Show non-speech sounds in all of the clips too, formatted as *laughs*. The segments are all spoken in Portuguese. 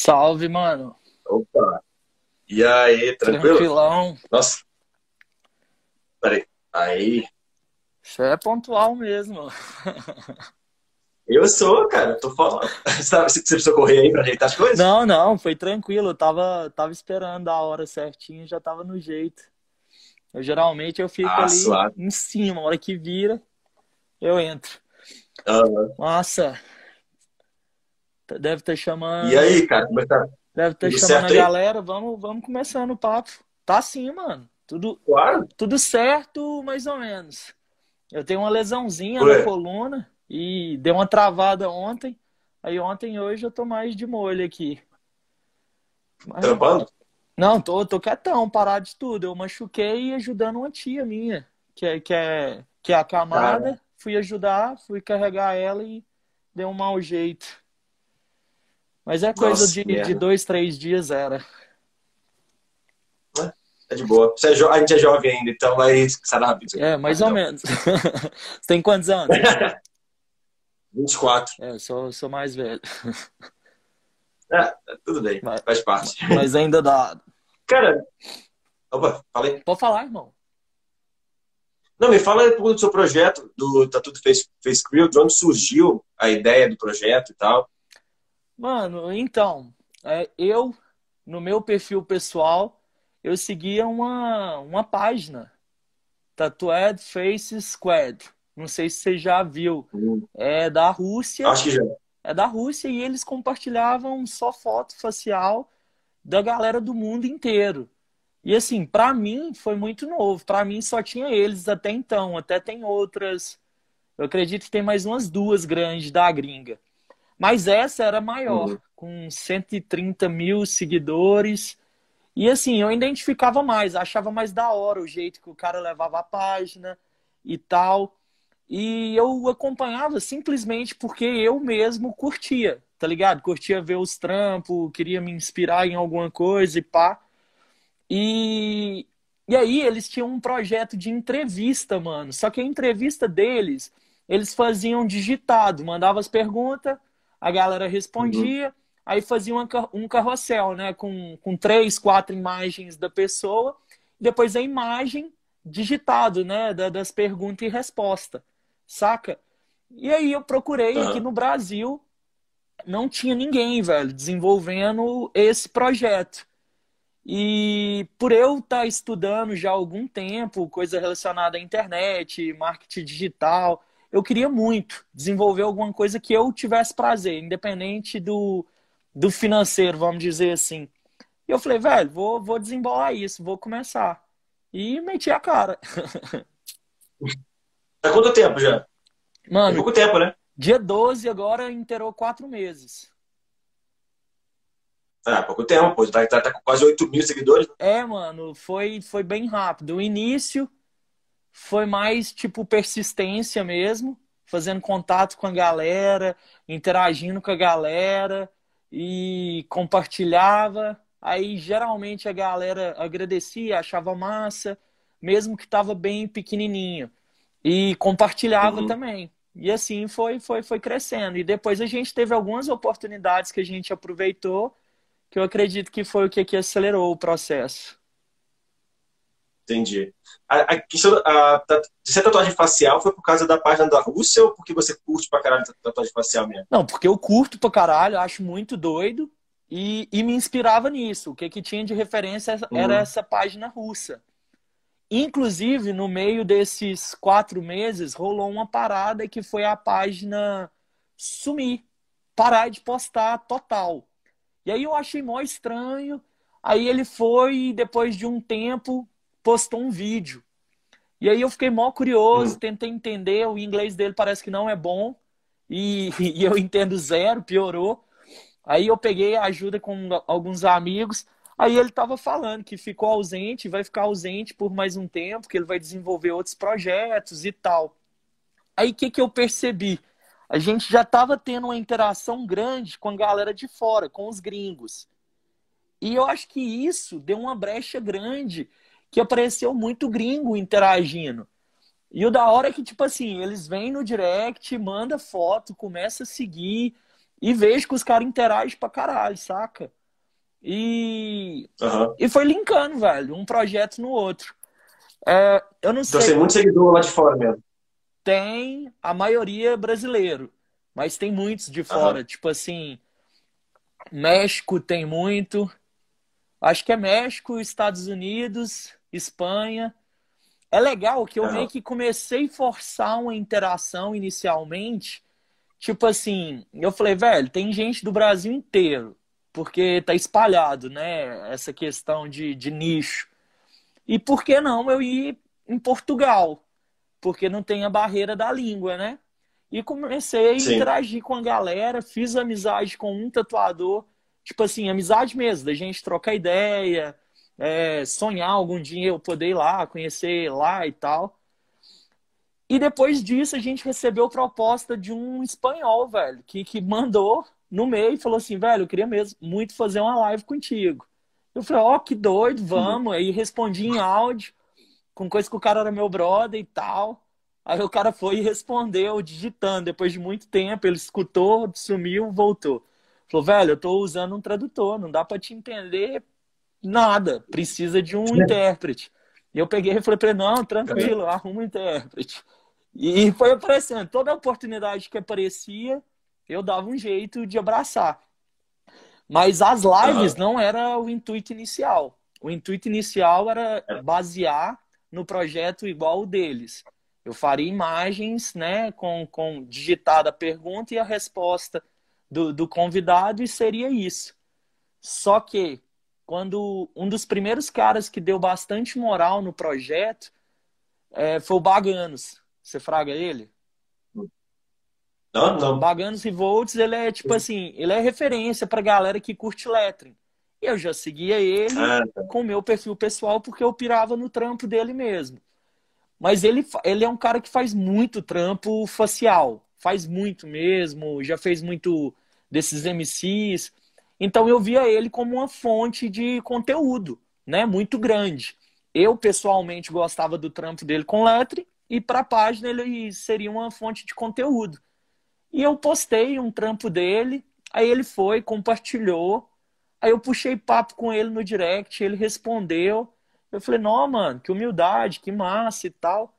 Salve, mano. Opa. E aí, tranquilo? Tranquilão. Nossa. Peraí. Aí. Você é pontual mesmo. Eu sou, cara. Tô falando. *laughs* Você precisa correr aí pra ajeitar as coisas? Não, não, foi tranquilo. Eu tava, tava esperando a hora certinho, já tava no jeito. Eu geralmente eu fico Ah, ali suave. em cima, a hora que vira, eu entro. Aham. Nossa, deve estar chamando, E aí, cara, como é que tá? deve estar Tudo chamando a aí? galera. Vamos, vamos começando o papo. Tá sim, mano. Tudo, Claro. tudo certo, mais ou menos. Eu tenho uma lesãozinha Ué. na coluna e deu uma travada ontem. Aí ontem e hoje eu tô mais de molho aqui. Mas- Trampando? Não, tô, tô quietão, parado de tudo. Eu machuquei ajudando uma tia minha, que é, que é, que é acamada. Fui ajudar, fui carregar ela e deu um mau jeito. Mas é coisa Nossa, de, de dois, três dias era. É de boa. É jo- A gente é jovem ainda, então vai sarar rápido. É, mais ou menos. *laughs* Você tem quantos anos? *laughs* 24. É, eu sou, sou mais velho. *laughs* É, tudo bem. Vai. Faz parte. Mas ainda dá. Cara. Opa, falei. Pode falar, irmão. Não, me fala do seu projeto, do Tá Tudo Face, Face Crew, de onde surgiu a ideia do projeto e tal. Mano, então, é, eu, no meu perfil pessoal, eu seguia uma, uma página, Tattooed Face Squad. Não sei se você já viu. É da Rússia. Acho que já. É da Rússia e eles compartilhavam só foto facial da galera do mundo inteiro. E assim, pra mim foi muito novo. Pra mim só tinha eles até então. Até tem outras. Eu acredito que tem mais umas duas grandes da gringa. Mas essa era maior, Uhum. com 130 mil seguidores. E assim, eu identificava mais, achava mais da hora o jeito que o cara levava a página e tal. E eu acompanhava simplesmente porque eu mesmo curtia, tá ligado? Curtia ver os trampos, queria me inspirar em alguma coisa e pá. E, e aí eles tinham um projeto de entrevista, mano. Só que a entrevista deles, eles faziam digitado, mandava as perguntas, a galera respondia, aí fazia uma um carrossel, né? Com, com três, quatro imagens da pessoa, depois a imagem digitado, né? da- das perguntas e resposta, saca? E aí eu procurei Aham. aqui no Brasil, não tinha ninguém, velho, desenvolvendo esse projeto. E por eu estar estudando já há algum tempo, coisa relacionada à internet, marketing digital, eu queria muito desenvolver alguma coisa que eu tivesse prazer, independente do, do financeiro, vamos dizer assim. E eu falei, velho, vou, vou desembolar isso, vou começar. E meti a cara. *laughs* Há quanto tempo já? Tem Mano, pouco tempo, né? dia 12 agora inteirou quatro meses. Ah, pouco tempo, pô. Tá, tá, tá com quase 8 mil seguidores. É, mano, foi, foi bem rápido. O início foi mais tipo persistência mesmo, fazendo contato com a galera, interagindo com a galera e compartilhava. Aí geralmente a galera agradecia, achava massa, mesmo que tava bem pequenininho. E compartilhava Uhum. também. E assim foi, foi, foi crescendo. E depois a gente teve algumas oportunidades que a gente aproveitou, que eu acredito que foi o que, que acelerou o processo. Entendi. A, a questão a, da- de ser tatuagem facial foi por causa da página da Rússia ou porque você curte pra caralho tatuagem facial mesmo? Não, porque eu curto pra caralho, acho muito doido e, e me inspirava nisso. O que, que tinha de referência era Uhum. essa página russa. Inclusive, no meio desses quatro meses, rolou uma parada que foi a página sumir, parar de postar total. E aí eu achei mó estranho. Aí ele foi depois de um tempo postou um vídeo. E aí eu fiquei mó curioso, Hum. tentei entender. O inglês dele parece que não é bom. E, *laughs* e eu entendo zero, piorou. Aí eu peguei ajuda com alguns amigos. Aí ele estava falando que ficou ausente, vai ficar ausente por mais um tempo, que ele vai desenvolver outros projetos e tal. Aí o que, que eu percebi? A gente já estava tendo uma interação grande com a galera de fora, com os gringos. E eu acho que isso deu uma brecha grande, que apareceu muito gringo interagindo. E o da hora é que, tipo assim, eles vêm no direct, manda foto, começa a seguir. e vejo que os caras interagem pra caralho, saca? E, Aham. e foi linkando, velho, um projeto no outro. É, eu não Então sei, tem muito seguidor lá de fora mesmo. tem a maioria brasileiro, mas tem muitos de fora. Tipo assim, México tem muito. Acho que é México, Estados Unidos, Espanha. É legal que eu Aham. meio que comecei a forçar uma interação inicialmente. Tipo assim, eu falei, velho, tem gente do Brasil inteiro, porque tá espalhado, né? Essa questão de, de nicho. E por que não eu ir em Portugal? Porque não tem a barreira da língua, né? E comecei a Sim. interagir com a galera, fiz amizade com um tatuador, tipo assim, amizade mesmo, da gente trocar ideia, é, sonhar algum dia eu poder ir lá, conhecer lá e tal. E depois disso a gente recebeu proposta de um espanhol, velho, que, que mandou no meio e falou assim, velho, eu queria mesmo muito fazer uma live contigo. Eu falei, ó, que doido, vamos. Aí respondi em áudio, com coisa que o cara era meu brother e tal. Aí o cara foi e respondeu, digitando, depois de muito tempo, ele escutou, sumiu, voltou. Falou, velho, eu tô usando um tradutor, não dá pra te entender nada, precisa de um intérprete. E eu peguei e falei pra ele, não, tranquilo, arruma um intérprete. E foi aparecendo, toda oportunidade que aparecia, eu dava um jeito de abraçar. Mas as lives não era o intuito inicial. O intuito inicial era basear no projeto igual o deles. Eu faria imagens, né, com, com digitada a pergunta e a resposta do, do convidado, e seria isso. Só que, quando um dos primeiros caras que deu bastante moral no projeto é, foi o Baganos. Você fraga ele? Não, não. Baganos Revolts, ele é tipo assim, ele é referência pra galera que curte lettering. E eu já seguia ele Ah, tá. com o meu perfil pessoal porque eu pirava no trampo dele mesmo. Mas ele, ele é um cara que faz muito trampo facial. Faz muito mesmo, já fez muito desses MCs. Então eu via ele como uma fonte de conteúdo, né? Muito grande. Eu pessoalmente gostava do trampo dele com lettering e para a página ele seria uma fonte de conteúdo. E eu postei um trampo dele, aí ele foi, compartilhou. Aí eu puxei papo com ele no direct, ele respondeu. Eu falei, não, mano, que humildade, que massa e tal.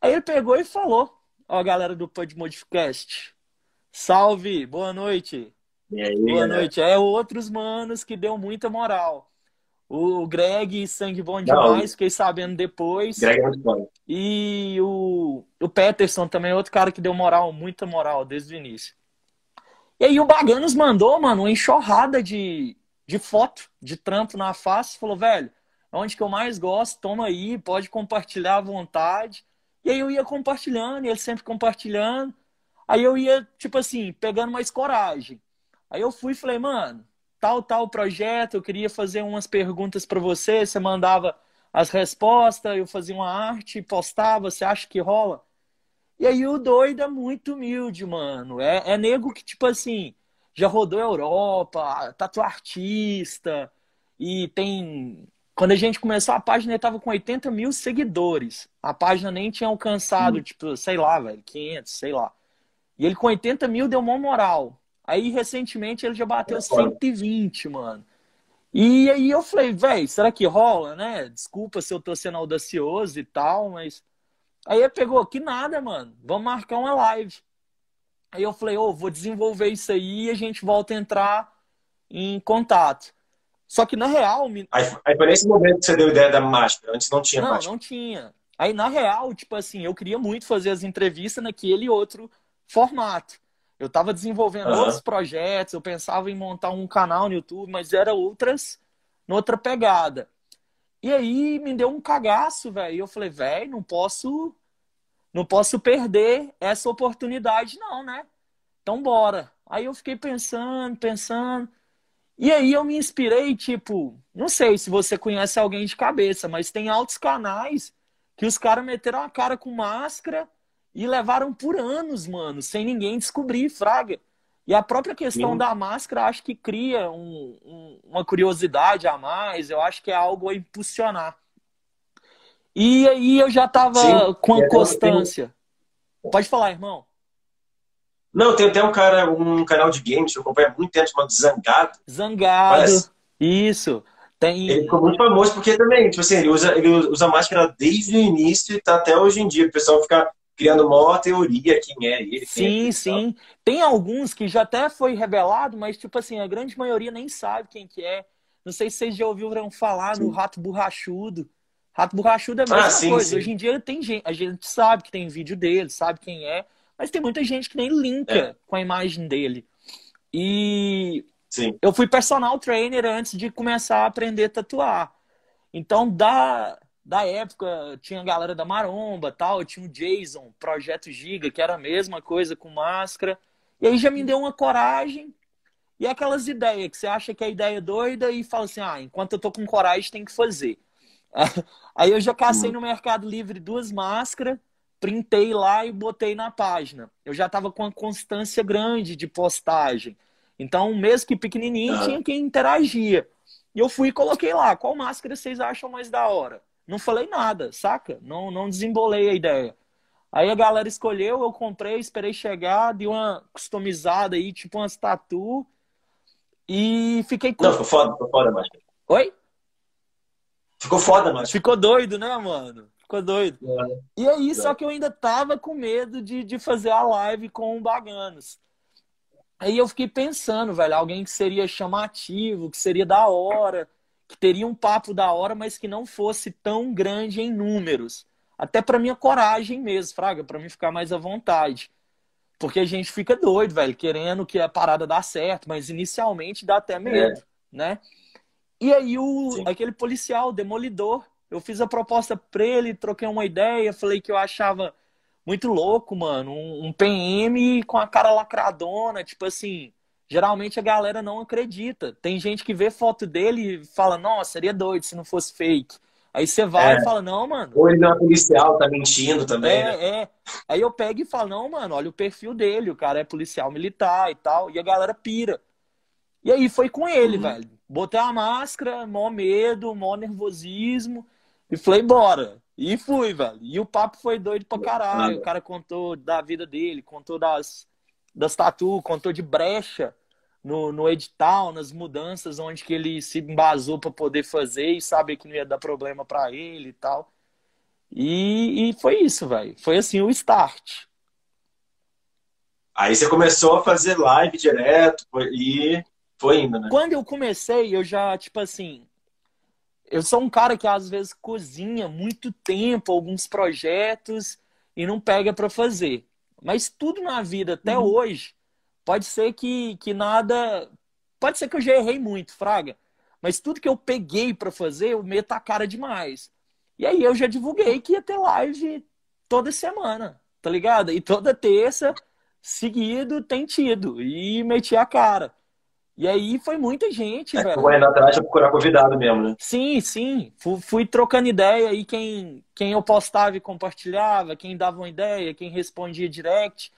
Aí ele pegou e falou: Ó, galera do Pod Modificast, salve, boa noite. Aí, Boa galera? noite. É outros manos que deu muita moral. O Greg, sangue bom Não, demais, fiquei sabendo depois. Greg é muito bom. E o, o Peterson também é outro cara que deu moral, muita moral desde o início. E aí o Baganos mandou, mano, uma enxurrada de, de foto, de trampo na face. Falou, velho, é onde que eu mais gosto, toma aí, pode compartilhar à vontade. E aí eu ia compartilhando, e ele sempre compartilhando. Aí eu ia, tipo assim, pegando mais coragem. Aí eu fui e falei, mano, tal, tal projeto, eu queria fazer umas perguntas pra você, você mandava as respostas, eu fazia uma arte, postava, você acha que rola? E aí o doido é muito humilde, mano. É, é nego que, tipo assim, já rodou a Europa, tatu artista, e tem. Quando a gente começou a página, ele tava com 80 mil seguidores. A página nem tinha alcançado, tipo, sei lá, velho, 500, sei lá. E ele com 80 mil deu uma moral. Aí, recentemente, ele já bateu É foda. 120, mano. E aí eu falei, velho, será que rola, né? Desculpa se eu tô sendo audacioso e tal, mas. Aí ele pegou, que nada, mano. Vamos marcar uma live. Aí eu falei, ô, vou desenvolver isso aí e a gente volta a entrar em contato. Só que na real, me- Aí, aí foi nesse momento que você deu ideia da máscara. Antes não tinha não, máscara. não tinha. Aí, na real, tipo assim, eu queria muito fazer as entrevistas naquele outro formato. Eu tava desenvolvendo Aham. outros projetos, eu pensava em montar um canal no YouTube, mas era outras, noutra pegada. E aí me deu um cagaço, velho. Eu falei, velho, não posso, não posso perder essa oportunidade, não, né? Então bora. Aí eu fiquei pensando, pensando. E aí eu me inspirei, tipo, não sei se você conhece alguém de cabeça, mas tem altos canais que os caras meteram a cara com máscara e levaram por anos, mano, sem ninguém descobrir, fraga. E a própria questão Sim. da máscara acho que cria um- um- uma curiosidade a mais, eu acho que é algo a impulsionar. E aí eu já tava Sim. com a constância. Pode falar, irmão. Não, tem até um cara, um canal de games que eu acompanho há muito tempo chamado Zangado. Zangado. Parece. Isso. Tem... Ele ficou muito famoso porque também, tipo assim, ele usa, ele usa máscara desde o início e tá até hoje em dia. O pessoal fica criando uma teoria quem é ele. Sim, é sim. Tem alguns que já até foi revelado, mas, tipo assim, a grande maioria nem sabe quem que é. Não sei se vocês já ouviram falar sim. no Rato Borrachudo. Rato Borrachudo é a mesma ah, sim, coisa. Sim. Hoje em dia tem gente, a gente sabe que tem vídeo dele, sabe quem é, mas tem muita gente que nem linka é. com a imagem dele. E Sim. eu fui personal trainer antes de começar a aprender a tatuar. Então, da, da época, tinha a galera da Maromba tal, tinha o Jason, Projeto Giga, que era a mesma coisa com máscara. E aí já me deu uma coragem e aquelas ideias que você acha que é ideia doida e fala assim: ah, enquanto eu tô com coragem, tem que fazer. *laughs* Aí eu já cacei no Mercado Livre duas máscaras, printei lá e botei na página. Eu já estava com uma constância grande de postagem. Então, mesmo que pequenininho, tinha quem interagia. E eu fui e coloquei lá, qual máscara vocês acham mais da hora? Não falei nada, saca? Não, não desembolei a ideia. Aí a galera escolheu, eu comprei, esperei chegar, dei uma customizada aí, tipo umas tatu. E fiquei com. Não, ficou foda, ficou foda, máscara. Oi? Ficou foda, mano. Ficou doido, né, mano? Ficou doido. É. E aí, é. só que eu ainda tava com medo de, de fazer a live com o Baganos. Aí eu fiquei pensando, velho, alguém que seria chamativo, que seria da hora, que teria um papo da hora, mas que não fosse tão grande em números. Até para minha coragem mesmo, Fraga, para mim ficar mais à vontade. Porque a gente fica doido, velho, querendo que a parada dá certo, mas inicialmente dá até medo, é. né? E aí o, aquele policial, demolidor, eu fiz a proposta pra ele, troquei uma ideia, falei que eu achava muito louco, mano, um, um PM com a cara lacradona, tipo assim, geralmente a galera não acredita. Tem gente que vê foto dele e fala, nossa, seria doido se não fosse fake. Aí você vai é. e fala, não, mano. Ou ele não é policial, tá mentindo também. É, né? é. Aí eu pego e falo, não, mano, olha o perfil dele, o cara é policial militar e tal. E a galera pira. E aí foi com ele, uhum. velho. Botei a máscara, mó medo, mó nervosismo. E falei, bora. E fui, velho. E o papo foi doido pra caralho. O cara contou da vida dele, contou das, das tatu, contou de brecha no, no edital, nas mudanças, onde que ele se embasou para poder fazer e sabe que não ia dar problema para ele e tal. E, e foi isso, velho. Foi assim o start. Aí você começou a fazer live direto e foi indo, né? Quando eu comecei, eu já, tipo assim. Eu sou um cara que às vezes cozinha muito tempo alguns projetos e não pega para fazer. Mas tudo na vida, até uhum. hoje, pode ser que, que nada. Pode ser que eu já errei muito, Fraga. Mas tudo que eu peguei para fazer, eu meto a cara demais. E aí eu já divulguei que ia ter live toda semana, tá ligado? E toda terça, seguido, tem tido. E meti a cara. E aí foi muita gente, é, velho. Na atrás procurar convidado mesmo, né? Sim, sim. Fui, fui, trocando ideia e quem, quem eu postava e compartilhava, quem dava uma ideia, quem respondia direct.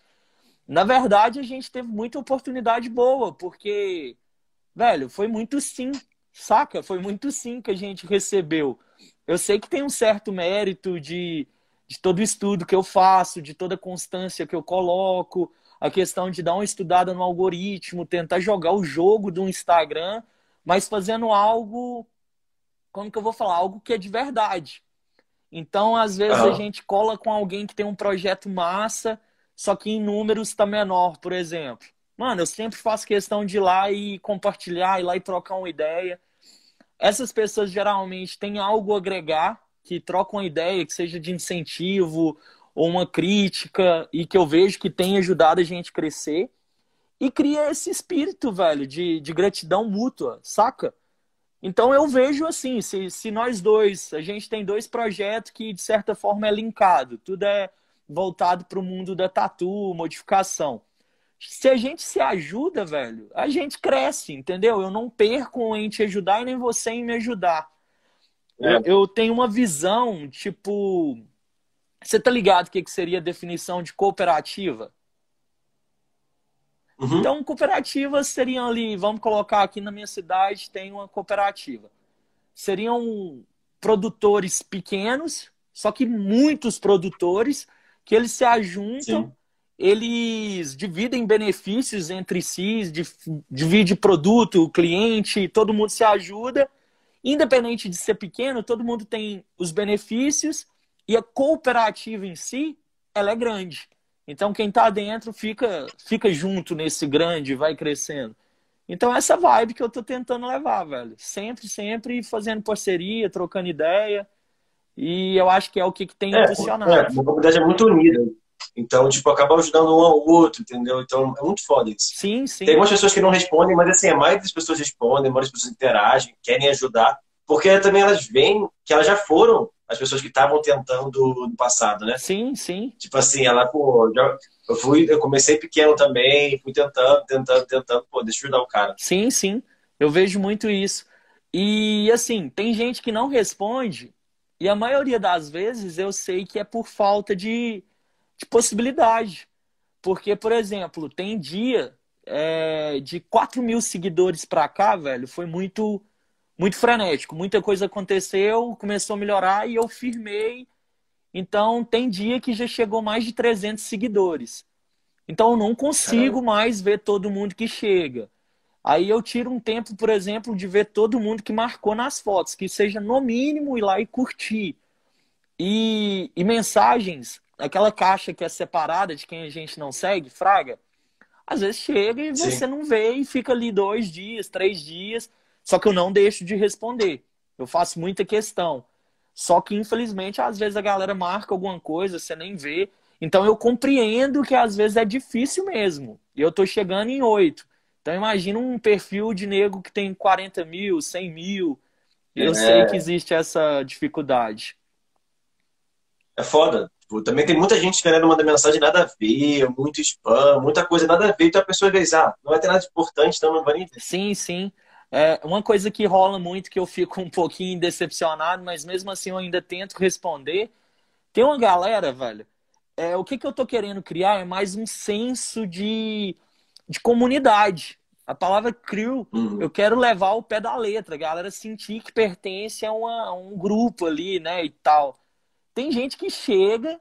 Na verdade, a gente teve muita oportunidade boa, porque, velho, foi muito sim, saca? Foi muito sim que a gente recebeu. Eu sei que tem um certo mérito de, de todo o estudo que eu faço, de toda a constância que eu coloco, a questão de dar uma estudada no algoritmo, tentar jogar o jogo do Instagram, mas fazendo algo, como que eu vou falar? Algo que é de verdade. Então, às vezes, a gente cola com alguém que tem um projeto massa, só que em números está menor, por exemplo. Mano, eu sempre faço questão de ir lá e compartilhar, ir lá e trocar uma ideia. Essas pessoas geralmente têm algo a agregar, que trocam uma ideia, que seja de incentivo ou uma crítica e que eu vejo que tem ajudado a gente crescer e cria esse espírito, velho, de, de gratidão mútua, saca? Então eu vejo assim, se, se nós dois, a gente tem dois projetos que de certa forma é linkado, tudo é voltado para o mundo da tatu, modificação. Se a gente se ajuda, velho, a gente cresce, entendeu? Eu não perco em te ajudar e nem você em me ajudar. É. Eu, tenho uma visão, tipo, você tá ligado o que, que seria a definição de cooperativa? Uhum. Então, cooperativas seriam ali, vamos colocar aqui na minha cidade, tem uma cooperativa. Seriam produtores pequenos, só que muitos produtores, que eles se ajuntam Sim. eles dividem benefícios entre si, divide produto, cliente, todo mundo se ajuda. Independente de ser pequeno, todo mundo tem os benefícios e a cooperativa em si, ela é grande. Então quem está dentro fica fica junto nesse grande, vai crescendo. Então essa vibe que eu tô tentando levar, velho. Sempre, sempre fazendo parceria, trocando ideia. E eu acho que é o que, que tem é, impulsionado. É, a comunidade é muito unida. Então, tipo, acaba ajudando um ao outro, entendeu? Então, é muito foda isso. Sim, sim. Tem algumas pessoas que não respondem, mas assim, a maioria das pessoas respondem, a maioria das pessoas interagem, querem ajudar, porque também elas veem que elas já foram as pessoas que estavam tentando no passado, né? Sim, sim. Tipo assim, ela, pô, já, eu fui, eu comecei pequeno também, fui tentando, tentando, tentando, pô, deixa eu ajudar o cara. Sim, sim. Eu vejo muito isso. E assim, tem gente que não responde, e a maioria das vezes eu sei que é por falta de, de possibilidade. Porque, por exemplo, tem dia é, de 4 mil seguidores pra cá, velho, foi muito muito frenético. Muita coisa aconteceu, começou a melhorar e eu firmei. Então, tem dia que já chegou mais de 300 seguidores. Então, eu não consigo Caramba. mais ver todo mundo que chega. Aí eu tiro um tempo, por exemplo, de ver todo mundo que marcou nas fotos, que seja no mínimo ir lá e curtir. E, e mensagens, aquela caixa que é separada de quem a gente não segue, fraga, às vezes chega e Sim. você não vê e fica ali dois dias, três dias. Só que eu não deixo de responder. Eu faço muita questão. Só que, infelizmente, às vezes a galera marca alguma coisa, você nem vê. Então eu compreendo que às vezes é difícil mesmo. E eu tô chegando em oito. Então imagina um perfil de nego que tem 40 mil, 100 mil. Eu é... sei que existe essa dificuldade. É foda. Tipo, também tem muita gente querendo mandar mensagem nada a ver, muito spam, muita coisa nada a ver. Então a pessoa vê, ah, não vai ter nada de importante, então não vai nem ver. Sim, sim. É uma coisa que rola muito que eu fico *laughs* um pouquinho decepcionado, mas mesmo assim eu ainda tento responder. Tem uma galera, velho. É, o que, que eu tô querendo criar é mais um senso de, de comunidade. A palavra crew, uhum. eu quero levar o pé da letra, a galera sentir que pertence a, uma, a um grupo ali, né, e tal. Tem gente que chega,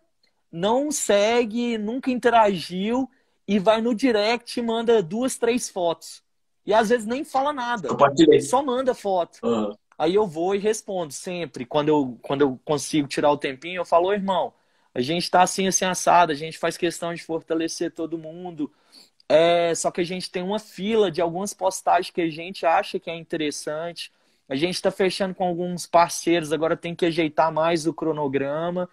não segue, nunca interagiu e vai no direct e manda duas, três fotos. E às vezes nem fala nada. Só manda foto. Uhum. Aí eu vou e respondo sempre. Quando eu, quando eu consigo tirar o tempinho, eu falo, irmão, a gente está assim, assim, assado, a gente faz questão de fortalecer todo mundo. É, só que a gente tem uma fila de algumas postagens que a gente acha que é interessante. A gente está fechando com alguns parceiros, agora tem que ajeitar mais o cronograma.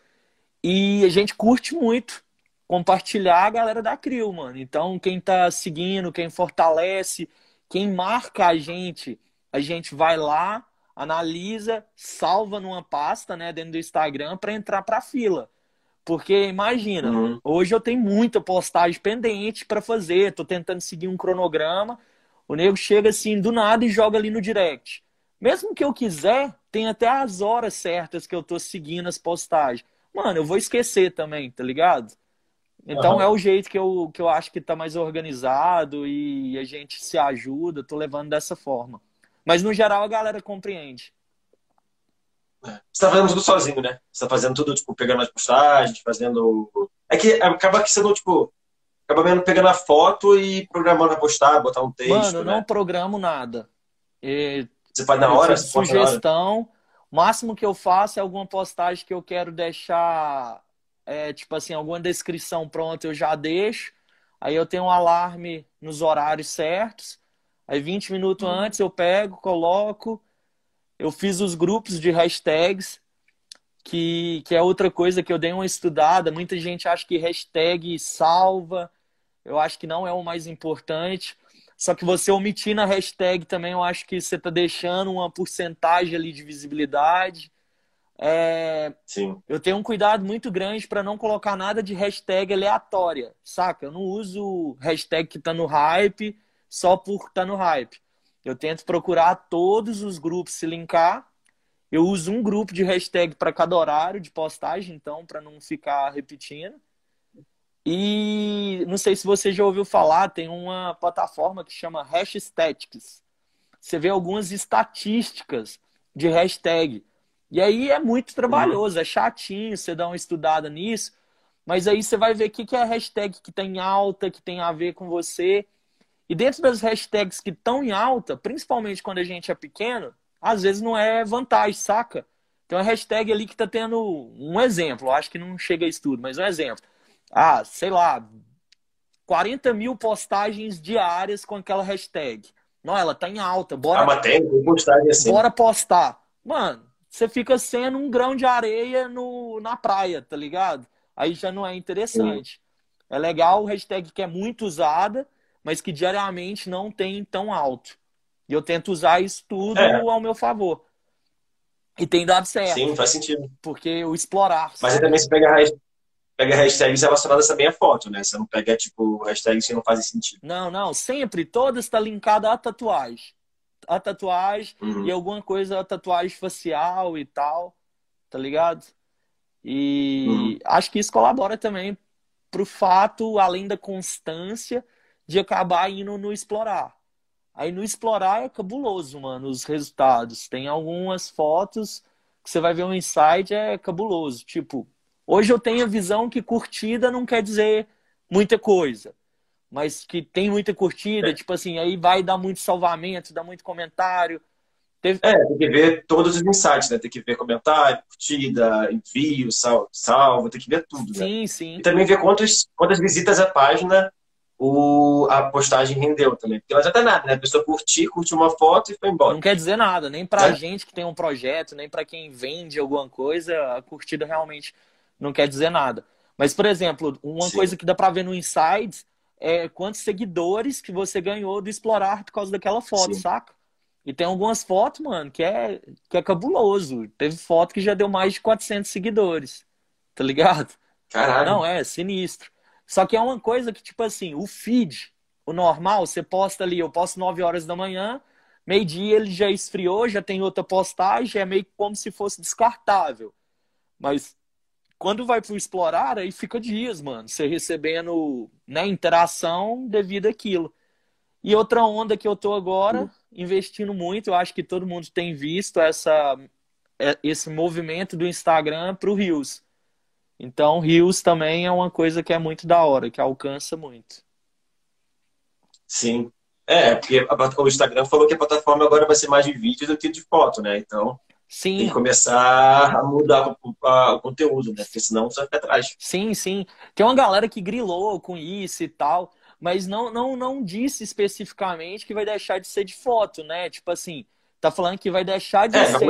E a gente curte muito compartilhar a galera da CRIO, mano. Então, quem está seguindo, quem fortalece, quem marca a gente, a gente vai lá, analisa, salva numa pasta, né, dentro do Instagram para entrar para fila. Porque imagina, uhum. hoje eu tenho muita postagem pendente para fazer, estou tentando seguir um cronograma. O nego chega assim do nada e joga ali no direct. Mesmo que eu quiser, tem até as horas certas que eu tô seguindo as postagens. Mano, eu vou esquecer também, tá ligado? Então uhum. é o jeito que eu, que eu acho que está mais organizado e a gente se ajuda, tô levando dessa forma. Mas no geral a galera compreende. Você está fazendo tudo sozinho, né? Você está fazendo tudo, tipo, pegando as postagens, fazendo. É que acaba que sendo, tipo, acaba mesmo pegando a foto e programando a postar, botar um texto. Mano, eu né? não programo nada. E... Você faz na hora? Sugestão. O máximo que eu faço é alguma postagem que eu quero deixar é, tipo assim, alguma descrição pronta eu já deixo. Aí eu tenho um alarme nos horários certos. Aí 20 minutos uhum. antes eu pego, coloco. Eu fiz os grupos de hashtags, que, que é outra coisa que eu dei uma estudada. Muita gente acha que hashtag salva. Eu acho que não é o mais importante. Só que você omitir na hashtag também, eu acho que você está deixando uma porcentagem ali de visibilidade. É, Sim. Eu tenho um cuidado muito grande para não colocar nada de hashtag aleatória, saca? Eu não uso hashtag que tá no hype só por tá no hype. Eu tento procurar todos os grupos se linkar. Eu uso um grupo de hashtag para cada horário de postagem, então, para não ficar repetindo. E não sei se você já ouviu falar, tem uma plataforma que chama Hashstatics. Você vê algumas estatísticas de hashtag. E aí é muito trabalhoso, é chatinho você dar uma estudada nisso, Mas aí você vai ver o que, que é a hashtag que tem tá alta, que tem a ver com você. E dentro das hashtags que estão em alta, principalmente quando a gente é pequeno, às vezes não é vantagem, saca? Tem uma hashtag ali que tá tendo um exemplo, acho que não chega a isso tudo, mas um exemplo. Ah, sei lá, 40 mil postagens diárias com aquela hashtag. Não, ela tá em alta. Bora, ah, mas tem postagem assim. Bora postar. Mano, você fica sendo um grão de areia no, na praia, tá ligado? Aí já não é interessante. Sim. É legal o hashtag que é muito usada, mas que diariamente não tem tão alto. E eu tento usar isso tudo é. ao meu favor. E tem dado certo. Sim, faz sentido. Porque o explorar. Mas também você pega, pega hashtags relacionadas também à foto, né? Você não pega, tipo, hashtags que não fazem sentido. Não, não. Sempre, todas está linkada à tatuagem. A tatuagem uhum. e alguma coisa, a tatuagem facial e tal. Tá ligado? E uhum. acho que isso colabora também pro fato, além da constância, de acabar indo no explorar. Aí no explorar é cabuloso, mano, os resultados. Tem algumas fotos que você vai ver um insight, é cabuloso. Tipo, hoje eu tenho a visão que curtida não quer dizer muita coisa. Mas que tem muita curtida, é. tipo assim, aí vai dar muito salvamento, dá muito comentário. Teve... É, tem que ver todos os insights, né? Tem que ver comentário, curtida, envio, salvo, salvo tem que ver tudo, né? Sim, sim. E também ver quantas, quantas visitas a página o, a postagem rendeu também. Porque não adianta nada, né? A pessoa curtir, curtir uma foto e foi embora. Não quer dizer nada, nem pra é. gente que tem um projeto, nem para quem vende alguma coisa, a curtida realmente não quer dizer nada. Mas, por exemplo, uma Sim. coisa que dá pra ver no Insights é quantos seguidores que você ganhou do Explorar por causa daquela foto, Sim. saca? E tem algumas fotos, mano, que é, que é cabuloso. Teve foto que já deu mais de 400 seguidores. Tá ligado? Caralho. Não, é sinistro. Só que é uma coisa que, tipo assim, o feed, o normal, você posta ali, eu posto 9 horas da manhã, meio-dia ele já esfriou, já tem outra postagem, é meio como se fosse descartável. Mas quando vai pro explorar, aí fica dias, mano, você recebendo né, interação devido àquilo. E outra onda que eu tô agora, investindo muito, eu acho que todo mundo tem visto essa, é, esse movimento do Instagram pro Reels. Então, Rios também é uma coisa que é muito da hora, que alcança muito. Sim. É, porque o Instagram falou que a plataforma agora vai ser mais de vídeo do que de foto, né? Então, sim. tem que começar a mudar o, a, o conteúdo, né? Porque senão você vai ficar atrás. Sim, sim. Tem uma galera que grilou com isso e tal, mas não, não, não disse especificamente que vai deixar de ser de foto, né? Tipo assim, tá falando que vai deixar de é, ser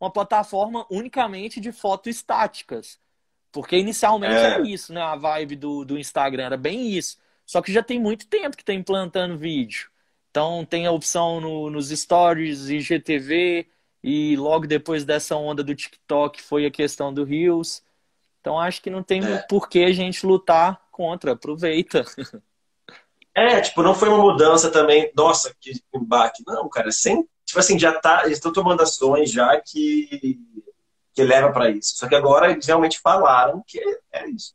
uma plataforma unicamente de fotos estáticas. Porque inicialmente é. era isso, né? A vibe do, do Instagram era bem isso. Só que já tem muito tempo que está implantando vídeo. Então tem a opção no, nos stories, IGTV, e logo depois dessa onda do TikTok foi a questão do Reels. Então acho que não tem é. por que a gente lutar contra. Aproveita. É, tipo, não foi uma mudança também, nossa, que embaque. Não, cara, sem, tipo assim, já tá, eles estão tomando ações já que que leva para isso. Só que agora eles realmente falaram que é isso.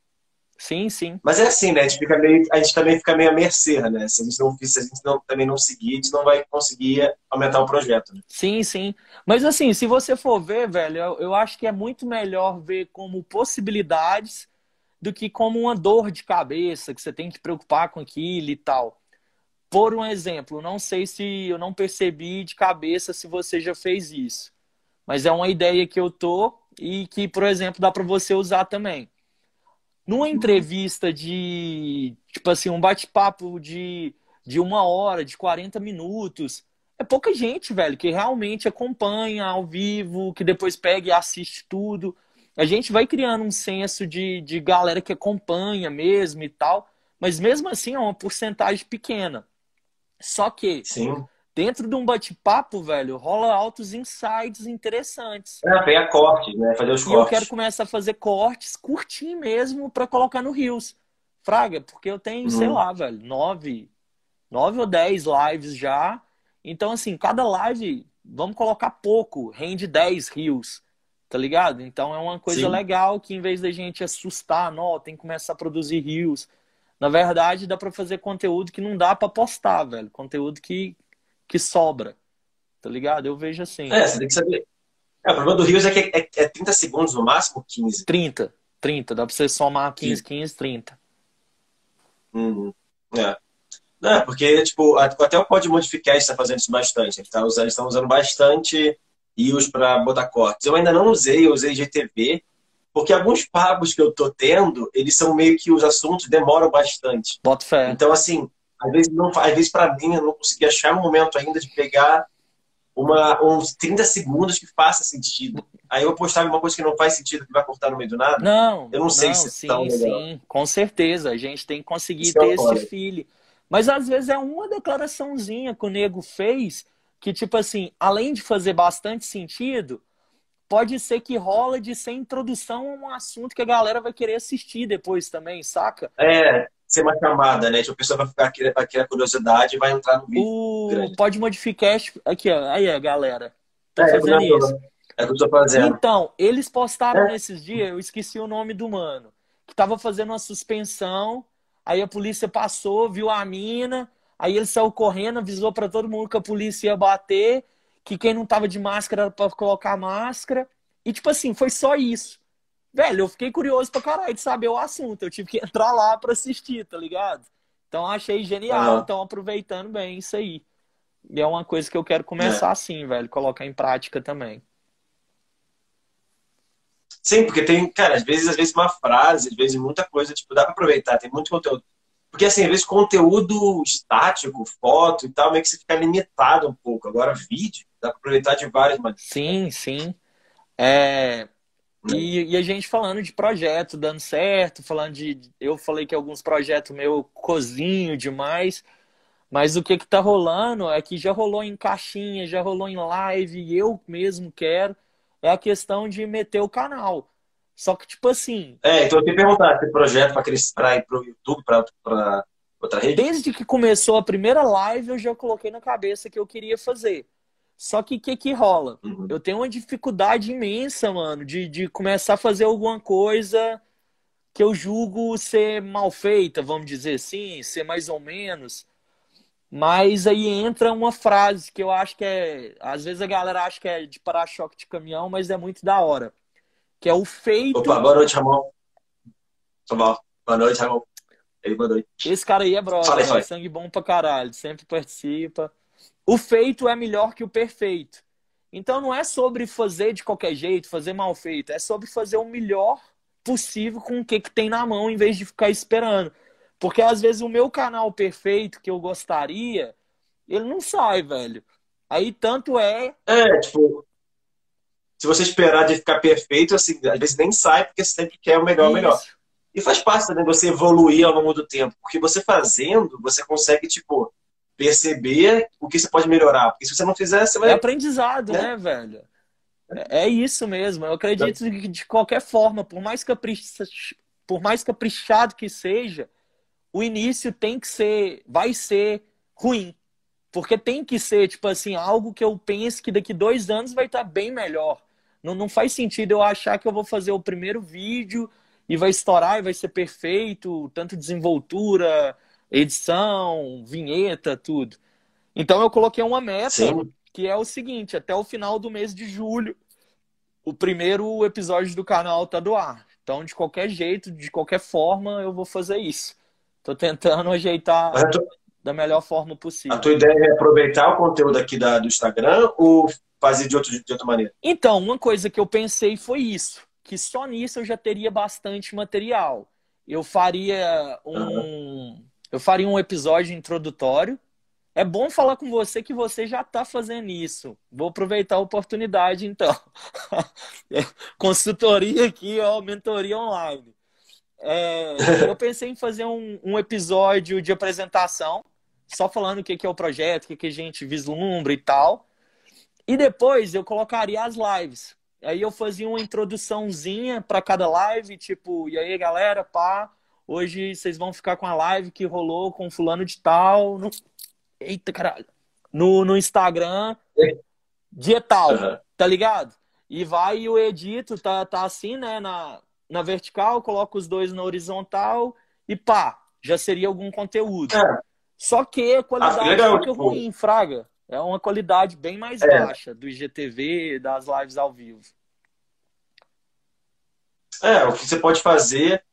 Sim, sim. Mas é assim, né? A gente, fica meio, a gente também fica meio à mercê, né? Se a gente, não, se a gente não, também não seguir, a gente não vai conseguir aumentar o projeto. Né? Sim, sim. Mas assim, se você for ver, velho, eu, eu acho que é muito melhor ver como possibilidades do que como uma dor de cabeça, que você tem que preocupar com aquilo e tal. Por um exemplo, não sei se eu não percebi de cabeça se você já fez isso. Mas é uma ideia que eu tô e que, por exemplo, dá para você usar também. Numa entrevista de, tipo assim, um bate-papo de, de uma hora, de 40 minutos, é pouca gente, velho, que realmente acompanha ao vivo, que depois pega e assiste tudo. A gente vai criando um senso de, de galera que acompanha mesmo e tal, mas mesmo assim é uma porcentagem pequena. Só que Sim dentro de um bate-papo, velho, rola altos insights interessantes. É, pegar cortes, né? Fazer os e cortes. eu quero começar a fazer cortes, curtir mesmo, para colocar no Rios. Fraga, porque eu tenho, uhum. sei lá, velho, nove, nove ou dez lives já. Então, assim, cada live, vamos colocar pouco, rende dez rios, tá ligado? Então é uma coisa Sim. legal que em vez da gente assustar, não, tem que começar a produzir rios. Na verdade, dá para fazer conteúdo que não dá para postar, velho. Conteúdo que, que sobra. Tá ligado? Eu vejo assim. É, você tem que saber. É, o problema do Rios é que é, é 30 segundos no máximo, 15. 30. 30, dá pra você somar 15, Sim. 15, 30. Uhum. É. Não, é, porque, tipo, até o Pod Modificar está fazendo isso bastante. Eles tá usando, estão usando bastante IOS para botar cortes. Eu ainda não usei, eu usei GTV, porque alguns papos que eu tô tendo, eles são meio que os assuntos demoram bastante. Bota fé. Então, assim, às vezes, não, às vezes para mim, eu não consegui achar um momento ainda de pegar uma, uns 30 segundos que faça sentido. Aí eu postar uma coisa que não faz sentido, que vai cortar no meio do nada. Não, eu não sei não, se sim, tá sim, com certeza. A gente tem que conseguir Isso é ter é esse filho. Mas às vezes é uma declaraçãozinha que o nego fez que, tipo assim, além de fazer bastante sentido, pode ser que rola de ser introdução a um assunto que a galera vai querer assistir depois também, saca? É, ser uma chamada, né? Tipo, a pessoa vai ficar aqui, a curiosidade e vai entrar no vídeo. O grande. Pode modificar. Aqui, ó. Aí, a galera. Tá é, fazendo é isso. É o que eu tô fazendo. Então, eles postaram é. nesses dias, eu esqueci o nome do mano, que tava fazendo uma suspensão, aí a polícia passou, viu a mina, aí ele saiu correndo, avisou para todo mundo que a polícia ia bater, que quem não tava de máscara era pra colocar máscara. E, tipo assim, foi só isso. Velho, eu fiquei curioso pra caralho de saber o assunto. Eu tive que entrar lá pra assistir, tá ligado? Então achei genial. Estão aproveitando bem isso aí. E é uma coisa que eu quero começar é. assim, velho, colocar em prática também. Sim, porque tem, cara, às vezes, às vezes uma frase, às vezes muita coisa, tipo, dá pra aproveitar, tem muito conteúdo. Porque, assim, às vezes conteúdo estático, foto e tal, meio que você fica limitado um pouco. Agora, vídeo, dá pra aproveitar de várias maneiras. Sim, sim. É, e, e, a gente falando de projeto dando certo, falando de. Eu falei que alguns projetos meu cozinho demais, mas o que que tá rolando é que já rolou em caixinha, já rolou em live, e eu mesmo quero, é a questão de meter o canal. Só que, tipo assim. É, então eu te perguntar, esse projeto para ir pro YouTube, para outra rede? Desde que começou a primeira live, eu já coloquei na cabeça que eu queria fazer. Só que o que, que rola? Uhum. Eu tenho uma dificuldade imensa, mano, de, de começar a fazer alguma coisa que eu julgo ser mal feita, vamos dizer assim, ser mais ou menos. Mas aí entra uma frase que eu acho que é. Às vezes a galera acha que é de para-choque de caminhão, mas é muito da hora. Que é o feito. Opa, boa noite, Ramon. Boa noite, Ramon. Boa noite. Esse cara aí é brother, fala, fala. sangue bom pra caralho, sempre participa o feito é melhor que o perfeito. Então não é sobre fazer de qualquer jeito, fazer mal feito, é sobre fazer o melhor possível com o que, que tem na mão, em vez de ficar esperando. Porque às vezes o meu canal perfeito que eu gostaria, ele não sai, velho. Aí tanto é. É, tipo. Se você esperar de ficar perfeito, assim, às vezes nem sai, porque você sempre quer o melhor, o melhor. E faz parte também você evoluir ao longo do tempo. Porque você fazendo, você consegue, tipo, perceber o que você pode melhorar. Porque se você não fizer, você vai. É aprendizado, né, né velho? É, é isso mesmo. Eu acredito que de qualquer forma, por mais, capricha... por mais caprichado que seja, o início tem que ser, vai ser ruim. Porque tem que ser, tipo assim, algo que eu pense que daqui dois anos vai estar bem melhor. Não, não faz sentido eu achar que eu vou fazer o primeiro vídeo e vai estourar e vai ser perfeito, tanto desenvoltura, edição, vinheta, tudo. Então eu coloquei uma meta Sim. que é o seguinte: até o final do mês de julho, o primeiro episódio do canal tá do ar. Então, de qualquer jeito, de qualquer forma, eu vou fazer isso. Tô tentando ajeitar tô... da melhor forma possível. A tua ideia é aproveitar o conteúdo aqui da, do Instagram ou fazer de, outro, de outra maneira? Então, uma coisa que eu pensei foi isso: que só nisso eu já teria bastante material. Eu faria um. Uhum eu faria um episódio introdutório. É bom falar com você que você já está fazendo isso. Vou aproveitar a oportunidade, então. *laughs* Consultoria aqui, ó, mentoria online. É, eu pensei em fazer um, um, episódio de apresentação, só falando o que, que é o projeto, o que, que a gente vislumbra e tal. E depois eu colocaria as lives. Aí eu fazia uma introduçãozinha para cada live, tipo, e aí galera, pá, Hoje vocês vão ficar com a live que rolou com fulano de tal. No... Eita, caralho. No, no Instagram, dia tal, uhum. tá ligado? E vai e o edito, tá, tá assim, né? Na, na vertical, coloca os dois na horizontal e pá, já seria algum conteúdo. É. Só que a qualidade ah, legal, fica tipo... ruim, fraga. É uma qualidade bem mais é. baixa do IGTV, das lives ao vivo. É, o que você pode fazer.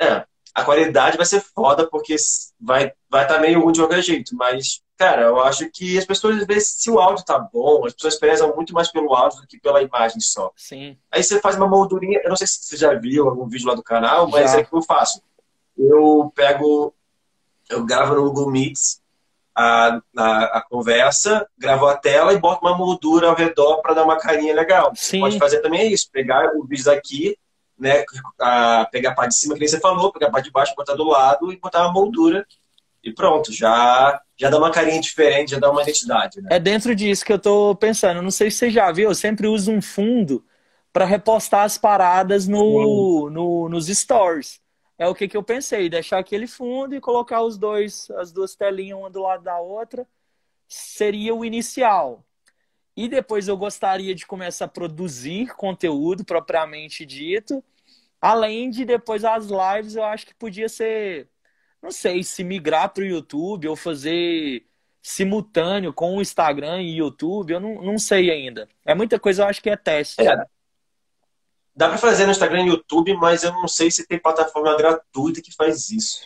É, a qualidade vai ser foda, porque vai estar vai tá meio ruim de qualquer jeito. Mas, cara, eu acho que as pessoas se o áudio tá bom, as pessoas prezam muito mais pelo áudio do que pela imagem só. Sim. Aí você faz uma moldurinha, eu não sei se você já viu algum vídeo lá do canal, mas já. é que eu faço. Eu pego, eu gravo no Google Meets a, a, a, conversa, gravo a tela e boto uma moldura ao redor para dar uma carinha legal. Sim. Pode fazer também isso, pegar o vídeo aqui, né, a, pegar a parte de cima, que nem você falou, pegar a parte de baixo, botar do lado e botar uma moldura e pronto, já já dá uma carinha diferente, já dá uma identidade. Né? É dentro disso que eu tô pensando. Não sei se você já viu, eu sempre uso um fundo para repostar as paradas no, no, nos stories é o que, que eu pensei, deixar aquele fundo e colocar os dois, as duas telinhas uma do lado da outra, seria o inicial. E depois eu gostaria de começar a produzir conteúdo propriamente dito, além de depois as lives, eu acho que podia ser, não sei, se migrar para o YouTube ou fazer simultâneo com o Instagram e YouTube, eu não, não sei ainda. É muita coisa, eu acho que é teste. É. Dá para fazer no Instagram e YouTube, mas eu não sei se tem plataforma gratuita que faz isso.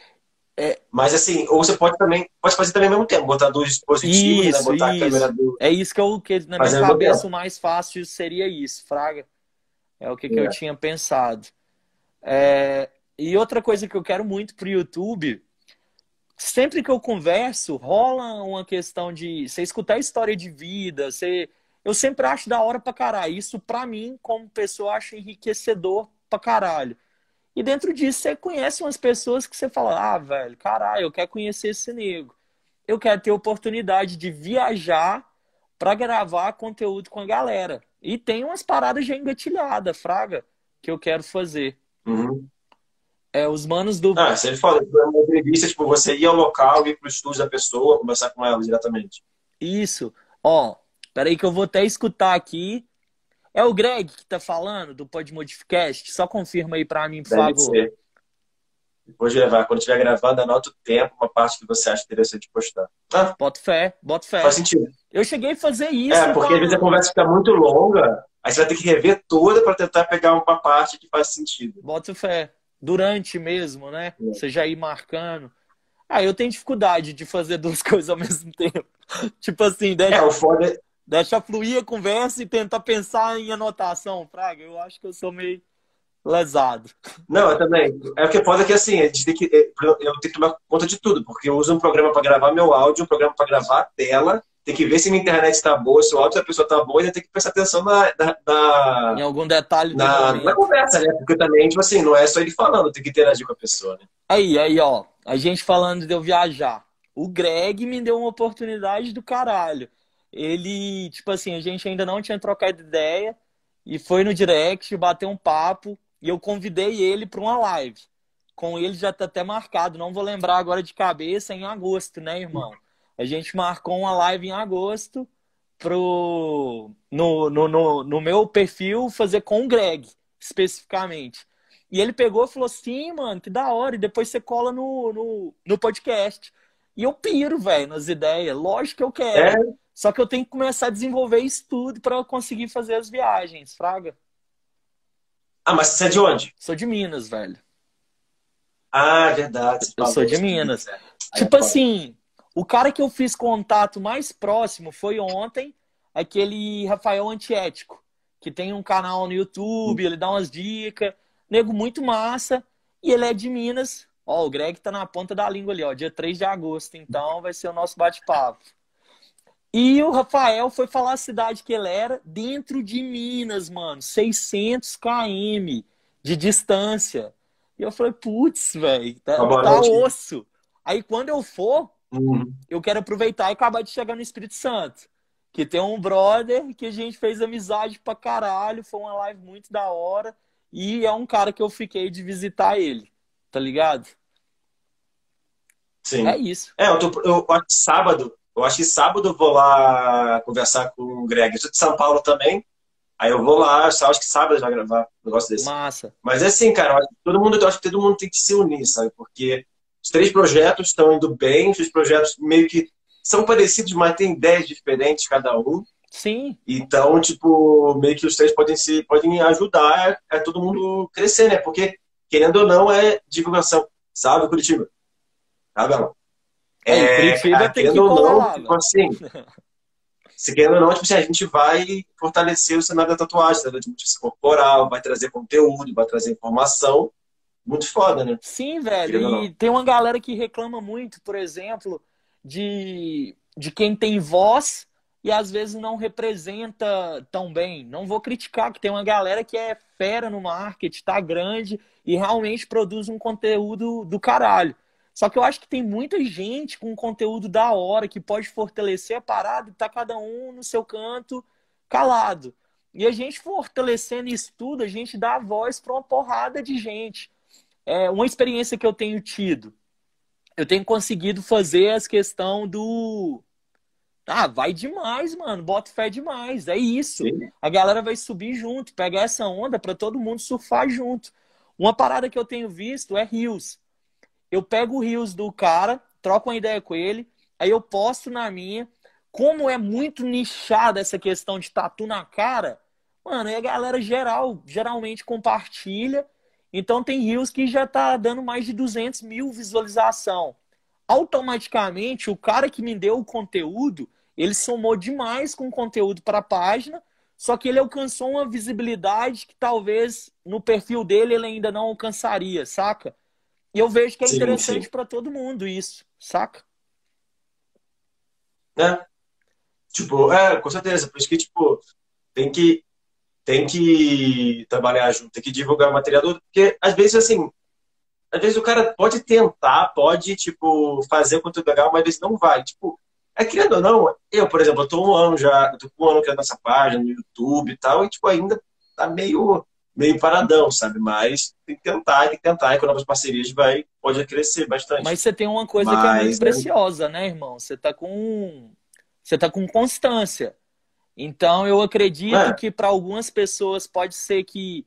É. Mas assim, ou você pode também pode fazer também ao mesmo tempo, botar dois dispositivos, né? isso, né? botar isso. a câmera do. É isso que eu que na minha cabeça o mais fácil seria isso, Fraga. É o que, que é. eu tinha pensado. É... E outra coisa que eu quero muito pro YouTube, sempre que eu converso, rola uma questão de você escutar história de vida, você eu sempre acho da hora pra caralho. Isso, pra mim, como pessoa, acho enriquecedor pra caralho. E dentro disso, você conhece umas pessoas que você fala, ah, velho, caralho, eu quero conhecer esse nego. Eu quero ter oportunidade de viajar para gravar conteúdo com a galera. E tem umas paradas já engatilhadas, fraga, que eu quero fazer. Uhum. É, os manos do. Ah, você fala, uma entrevista, tipo, você ir ao local, ir pro estúdio da pessoa, conversar com ela diretamente. Isso. Ó, Peraí que eu vou até escutar aqui. É o Greg que tá falando do Pod Modificast? Só confirma aí para mim, por Deve favor. Ser. Depois de levar, quando estiver gravando, anota o tempo, uma parte que você acha interessante postar. Ah, bota fé, bota fé. Faz sentido. Eu cheguei a fazer isso. É, porque às vezes a conversa fica muito longa, aí você vai ter que rever toda para tentar pegar uma parte que faz sentido. Bota fé. Durante mesmo, né? É. Você já ir marcando. Ah, eu tenho dificuldade de fazer *laughs* duas coisas ao mesmo tempo. tipo assim, deixa... É, o foda, Deixa fluir a conversa e tentar pensar em anotação, Fraga. Eu acho que eu sou meio lesado. Não, eu também. É o que pode é que assim, a gente tem que, é, eu tenho que tomar conta de tudo, porque eu uso um programa para gravar meu áudio, um programa para gravar a tela, tem que ver se minha internet está boa, se o áudio da pessoa está bom, e tem que prestar atenção na, na, na em algum detalhe na, na, conversa, né? Porque também, tipo assim, não é só ele falando, tem que interagir com a pessoa, né? Aí, aí, ó, a gente falando de eu viajar. O Greg me deu uma oportunidade do caralho ele, tipo assim, a gente ainda não tinha trocado ideia e foi no direct, bateu um papo e eu convidei ele para uma live. Com ele já tá até marcado, não vou lembrar agora de cabeça, em agosto, né, irmão? A gente marcou uma live em agosto pro no, no, no, no meu perfil fazer com o Greg, especificamente. E ele pegou e falou assim, mano, que da hora, e depois você cola no, no, no podcast. E eu piro, velho, nas ideias. Lógico que eu quero. É. Só que eu tenho que começar a desenvolver isso tudo para conseguir fazer as viagens, Fraga. Ah, mas você é de onde? Sou de Minas, velho. Ah, verdade. Eu sou de Minas. É. Tipo assim, o cara que eu fiz contato mais próximo foi ontem, aquele Rafael Antiético, que tem um canal no YouTube, hum. ele dá umas dicas. Nego muito massa. E ele é de Minas. Ó, o Greg tá na ponta da língua ali, ó. Dia 3 de agosto. Então vai ser o nosso bate-papo. E o Rafael foi falar a cidade que ele era, dentro de Minas, mano. 600 km de distância. E eu falei, putz, velho, tá, tá osso. Aí quando eu for, uhum. eu quero aproveitar e acabar de chegar no Espírito Santo. Que tem um brother que a gente fez amizade pra caralho. Foi uma live muito da hora. E é um cara que eu fiquei de visitar ele. Tá ligado? Sim. É isso. É, eu, tô, eu acho que sábado eu acho que sábado eu vou lá conversar com o Greg. Eu sou de São Paulo também. Aí eu vou lá, acho que sábado já gravar um negócio desse. Massa. Mas é assim, cara, todo mundo, eu acho que todo mundo tem que se unir, sabe? Porque os três projetos estão indo bem, os projetos meio que são parecidos, mas têm ideias diferentes cada um. Sim. Então, tipo, meio que os três podem se podem ajudar a, a todo mundo crescer, né? Porque, querendo ou não, é divulgação. Sabe, Curitiba? Sabe, não? É, é Curitiba tem que ou não, lá, tipo assim, se querendo ou não, tipo assim, a gente vai fortalecer o cenário da tatuagem, da dimensão corporal, vai trazer conteúdo, vai trazer informação. Muito foda, né? Sim, velho. E tem uma galera que reclama muito, por exemplo, de, de quem tem voz e às vezes não representa tão bem. Não vou criticar que tem uma galera que é fera no marketing, tá grande e realmente produz um conteúdo do caralho. Só que eu acho que tem muita gente com conteúdo da hora que pode fortalecer a parada e tá cada um no seu canto calado. E a gente fortalecendo isso tudo, a gente dá a voz para uma porrada de gente. É uma experiência que eu tenho tido. Eu tenho conseguido fazer as questão do ah, vai demais, mano. Bota fé demais. É isso. Sim. A galera vai subir junto, pegar essa onda para todo mundo surfar junto. Uma parada que eu tenho visto é rios. Eu pego o rios do cara, troco uma ideia com ele, aí eu posto na minha. Como é muito nichada essa questão de tatu na cara, mano, aí a galera geral, geralmente compartilha. Então tem rios que já tá dando mais de 200 mil visualização automaticamente o cara que me deu o conteúdo, ele somou demais com o conteúdo para a página, só que ele alcançou uma visibilidade que talvez no perfil dele ele ainda não alcançaria, saca? E eu vejo que é sim, interessante para todo mundo isso, saca? É. Tipo, é, com certeza. Por isso que, tipo, tem que, tem que trabalhar junto, tem que divulgar o material, porque às vezes, assim, às vezes o cara pode tentar, pode, tipo, fazer o conteúdo legal, mas às vezes não vai. Tipo, é querendo ou não, eu, por exemplo, eu tô um ano já, eu tô com um ano criando essa página no YouTube e tal, e, tipo, ainda tá meio, meio paradão, sabe? Mas tem que tentar, tem que tentar, e com novas parcerias vai, pode crescer bastante. Mas você tem uma coisa mas, que é muito é preciosa, né, irmão? Você tá com. Você tá com constância. Então, eu acredito é. que para algumas pessoas pode ser que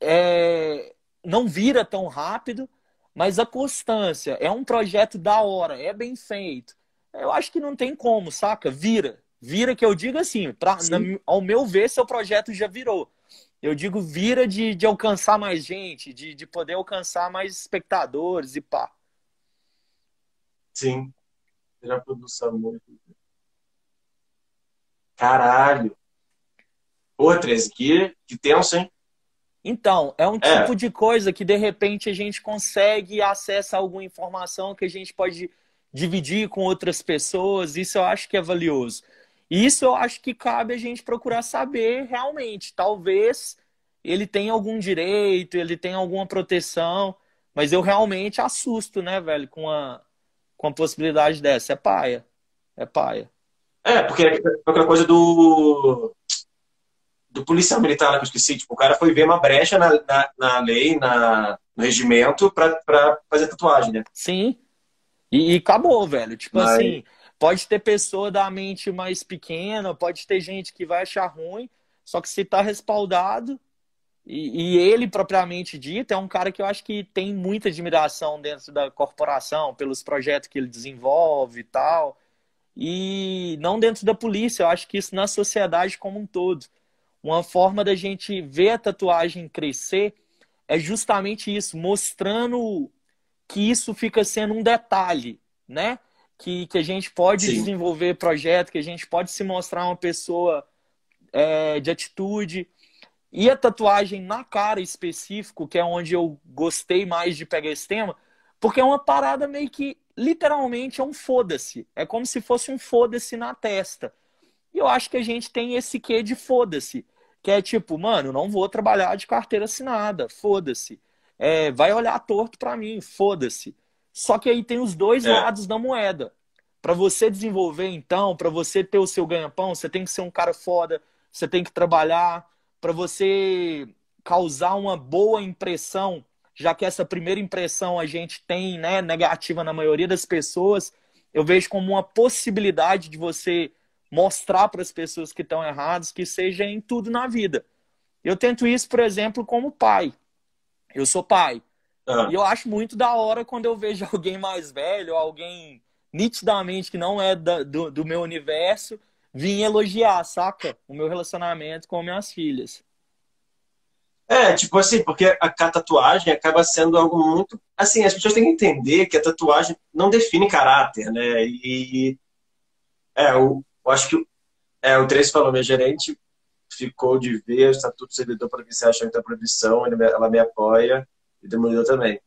é, não vira tão rápido, mas a constância é um projeto da hora, é bem feito. Eu acho que não tem como, saca? Vira. Vira que eu digo assim, pra, na, ao meu ver, seu projeto já virou. Eu digo vira de, de alcançar mais gente, de, de poder alcançar mais espectadores e pá. Sim. Já produção muito. Caralho. Pô, 13, que, que tenso, hein? Então, é um é. tipo de coisa que de repente a gente consegue acessar alguma informação que a gente pode dividir com outras pessoas. Isso eu acho que é valioso. Isso eu acho que cabe a gente procurar saber realmente. Talvez ele tenha algum direito, ele tenha alguma proteção, mas eu realmente assusto, né, velho, com a, com a possibilidade dessa. É paia. É paia. É, porque é aquela coisa do do policial militar lá que eu esqueci. Tipo, o cara foi ver uma brecha na, na, na lei, na, no regimento, pra, pra fazer tatuagem, né? Sim. E, e acabou, velho. Tipo Mas... assim, pode ter pessoa da mente mais pequena, pode ter gente que vai achar ruim, só que se tá respaldado, e, e, ele propriamente dito é um cara que eu acho que tem muita admiração dentro da corporação, pelos projetos que ele desenvolve e tal. E não dentro da polícia, eu acho que isso na sociedade como um todo. Uma forma da gente ver a tatuagem crescer é justamente isso, mostrando que isso fica sendo um detalhe, né? Que, que a gente pode Sim. desenvolver projeto, que a gente pode se mostrar uma pessoa é, de atitude. E a tatuagem na cara específico, que é onde eu gostei mais de pegar esse tema, porque é uma parada meio que literalmente é um foda-se. É como se fosse um foda-se na testa. E eu acho que a gente tem esse quê de foda-se. Que é tipo, mano, não vou trabalhar de carteira assinada, foda-se. É, vai olhar torto para mim, foda-se. Só que aí tem os dois é. lados da moeda. Para você desenvolver, então, para você ter o seu ganha-pão, você tem que ser um cara foda, você tem que trabalhar. Para você causar uma boa impressão, já que essa primeira impressão a gente tem né, negativa na maioria das pessoas, eu vejo como uma possibilidade de você mostrar para as pessoas que estão erradas que seja em tudo na vida. Eu tento isso, por exemplo, como pai. Eu sou pai. Uhum. E eu acho muito da hora quando eu vejo *laughs* alguém mais velho, alguém nitidamente que não é da, do, do meu universo, vir elogiar, saca? O meu relacionamento com minhas filhas. É, tipo assim, porque a, a, tatuagem acaba sendo algo muito. Assim, as pessoas têm que entender que a tatuagem não define caráter, né? E. É, eu, eu acho que. É, o Trace falou, minha gerente ficou de ver o estatuto do servidor para ver se acha muita proibição, ela me apoia e demoliu também.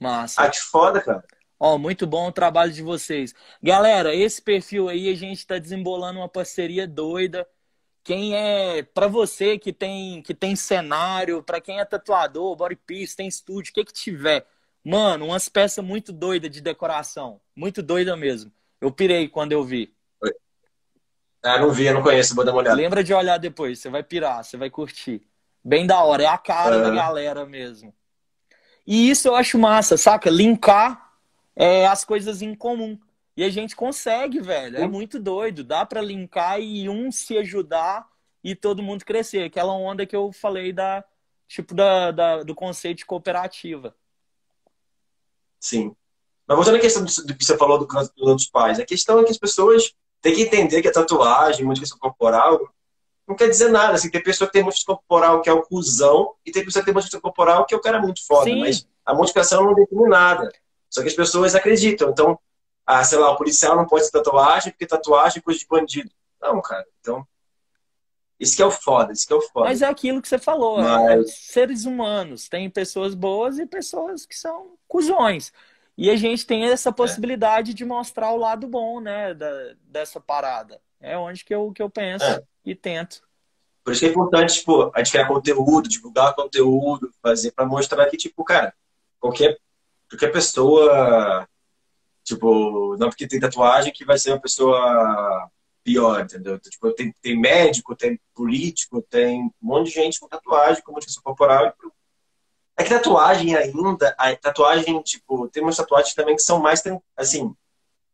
Massa. Ah, que foda, cara. Ó, muito bom o trabalho de vocês. Galera, esse perfil aí a gente está desembolando uma parceria doida. Quem é para você que tem que tem cenário, para quem é tatuador, body piece, tem estúdio, o que que tiver, mano, umas peças muito doidas de decoração, muito doida mesmo. Eu pirei quando eu vi. Ah, não vi, eu não conheço, vou dar uma olhada. Lembra de olhar depois, você vai pirar, você vai curtir. Bem da hora, é a cara da galera mesmo. E isso eu acho massa, saca? Linkar é, as coisas em comum. E a gente consegue, velho. É muito doido. Dá para linkar e um se ajudar e todo mundo crescer. Aquela onda que eu falei da tipo da, da do conceito de cooperativa. Sim. Mas voltando à questão do, que você falou do dos outros pais, a questão é que as pessoas têm que entender que a tatuagem, modificação corporal, não quer dizer nada. Assim, tem pessoa que tem modificação corporal que é o cuzão e tem pessoa que tem modificação corporal que é o cara muito foda. Sim. Mas a modificação não define nada. Só que as pessoas acreditam. Então, ah, sei lá, o policial não pode ter tatuagem porque tatuagem é coisa de bandido. Não, cara. Então, isso que é o foda, isso que é o foda. Mas é aquilo que você falou, é Mas... é seres humanos. Tem pessoas boas e pessoas que são cuzões. E a gente tem essa possibilidade é. de mostrar o lado bom, né, da, dessa parada. É onde que eu, que eu penso é. e tento. Por isso que é importante, tipo, a gente criar conteúdo, divulgar conteúdo, fazer para mostrar que, tipo, cara, qualquer, qualquer pessoa Tipo, não porque tem tatuagem que vai ser uma pessoa pior, entendeu? Tipo, tem, tem médico, tem político, tem um monte de gente com tatuagem, com modificação corporal. É que tatuagem ainda, a tatuagem, tipo, tem umas tatuagens também que são mais, assim,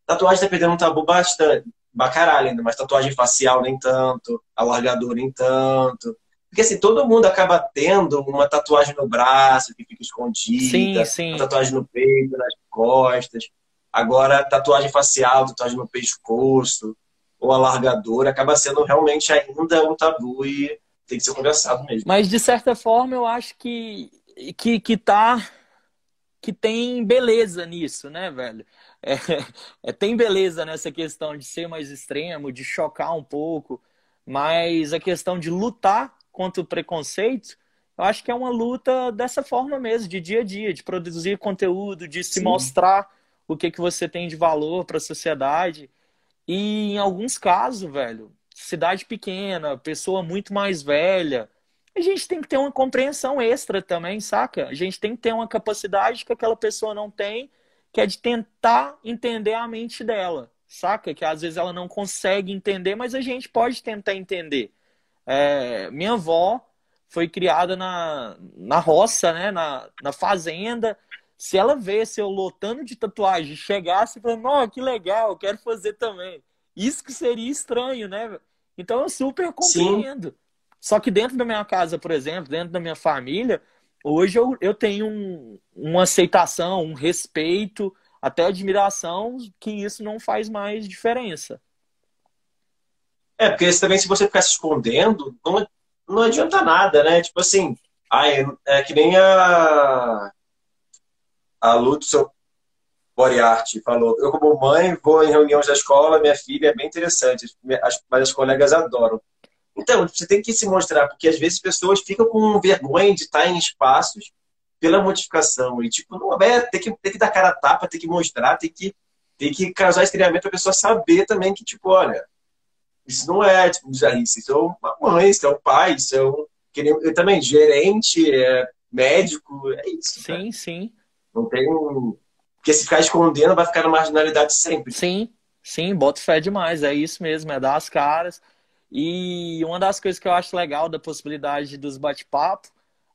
tatuagem tá perdendo um tabu bastante, bacaralho ainda, mas tatuagem facial nem tanto, alargador nem tanto. Porque assim, todo mundo acaba tendo uma tatuagem no braço que fica escondida, sim, sim. uma tatuagem no peito, nas costas. Agora, tatuagem facial, tatuagem no pescoço, ou alargador, acaba sendo realmente ainda um tabu e tem que ser conversado mesmo. Mas, de certa forma, eu acho que, que, que tá. que tem beleza nisso, né, velho? É, é, tem beleza nessa questão de ser mais extremo, de chocar um pouco, mas a questão de lutar contra o preconceito, eu acho que é uma luta dessa forma mesmo, de dia a dia, de produzir conteúdo, de se Sim. mostrar o que, que você tem de valor para a sociedade. E em alguns casos, velho, cidade pequena, pessoa muito mais velha, a gente tem que ter uma compreensão extra também, saca? A gente tem que ter uma capacidade que aquela pessoa não tem, que é de tentar entender a mente dela, saca? Que às vezes ela não consegue entender, mas a gente pode tentar entender. É, minha avó foi criada na, na roça, né? na, na fazenda, se ela vesse eu lotando de tatuagem, chegasse e falasse, oh, que legal, eu quero fazer também. Isso que seria estranho, né? Então eu super compreendo. Sim. Só que dentro da minha casa, por exemplo, dentro da minha família, hoje eu, eu tenho um, uma aceitação, um respeito, até admiração, que isso não faz mais diferença. É, porque também se você ficar se escondendo, não, não adianta nada, né? Tipo assim, ai, é que nem a a Lu do seu falou: Eu, como mãe, vou em reuniões da escola, minha filha é bem interessante, mas as colegas adoram. Então, você tem que se mostrar, porque às vezes pessoas ficam com vergonha de estar em espaços pela modificação. E, tipo, não é, tem que, tem que dar cara a tapa, tem que mostrar, tem que, tem que causar estranhamento para a pessoa saber também que, tipo, olha, isso não é, tipo, bizarrice, isso é uma mãe, isso é um pai, isso é um. Eu também, gerente, é, médico, é isso. Sim, cara. sim. Não tem. Porque se ficar escondendo, vai ficar na marginalidade sempre. Sim, sim, bota fé demais. É isso mesmo, é dar as caras. E uma das coisas que eu acho legal da possibilidade dos bate-papo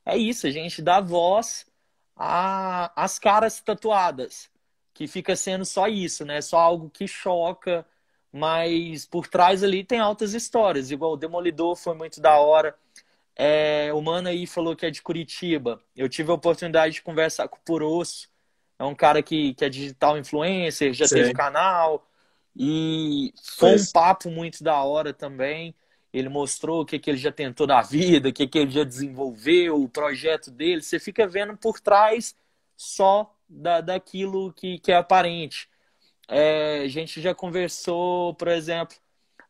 é isso, a gente dá voz às caras tatuadas. Que fica sendo só isso, né? Só algo que choca, mas por trás ali tem altas histórias. Igual o Demolidor foi muito da hora. É, o Mano aí falou que é de Curitiba. Eu tive a oportunidade de conversar com o Purosso. É um cara que, que é digital influencer, já Sim. teve canal. E foi um papo muito da hora também. Ele mostrou o que, que ele já tentou na vida, o que, que ele já desenvolveu, o projeto dele. Você fica vendo por trás só da, daquilo que, que é aparente. É, a gente já conversou, por exemplo,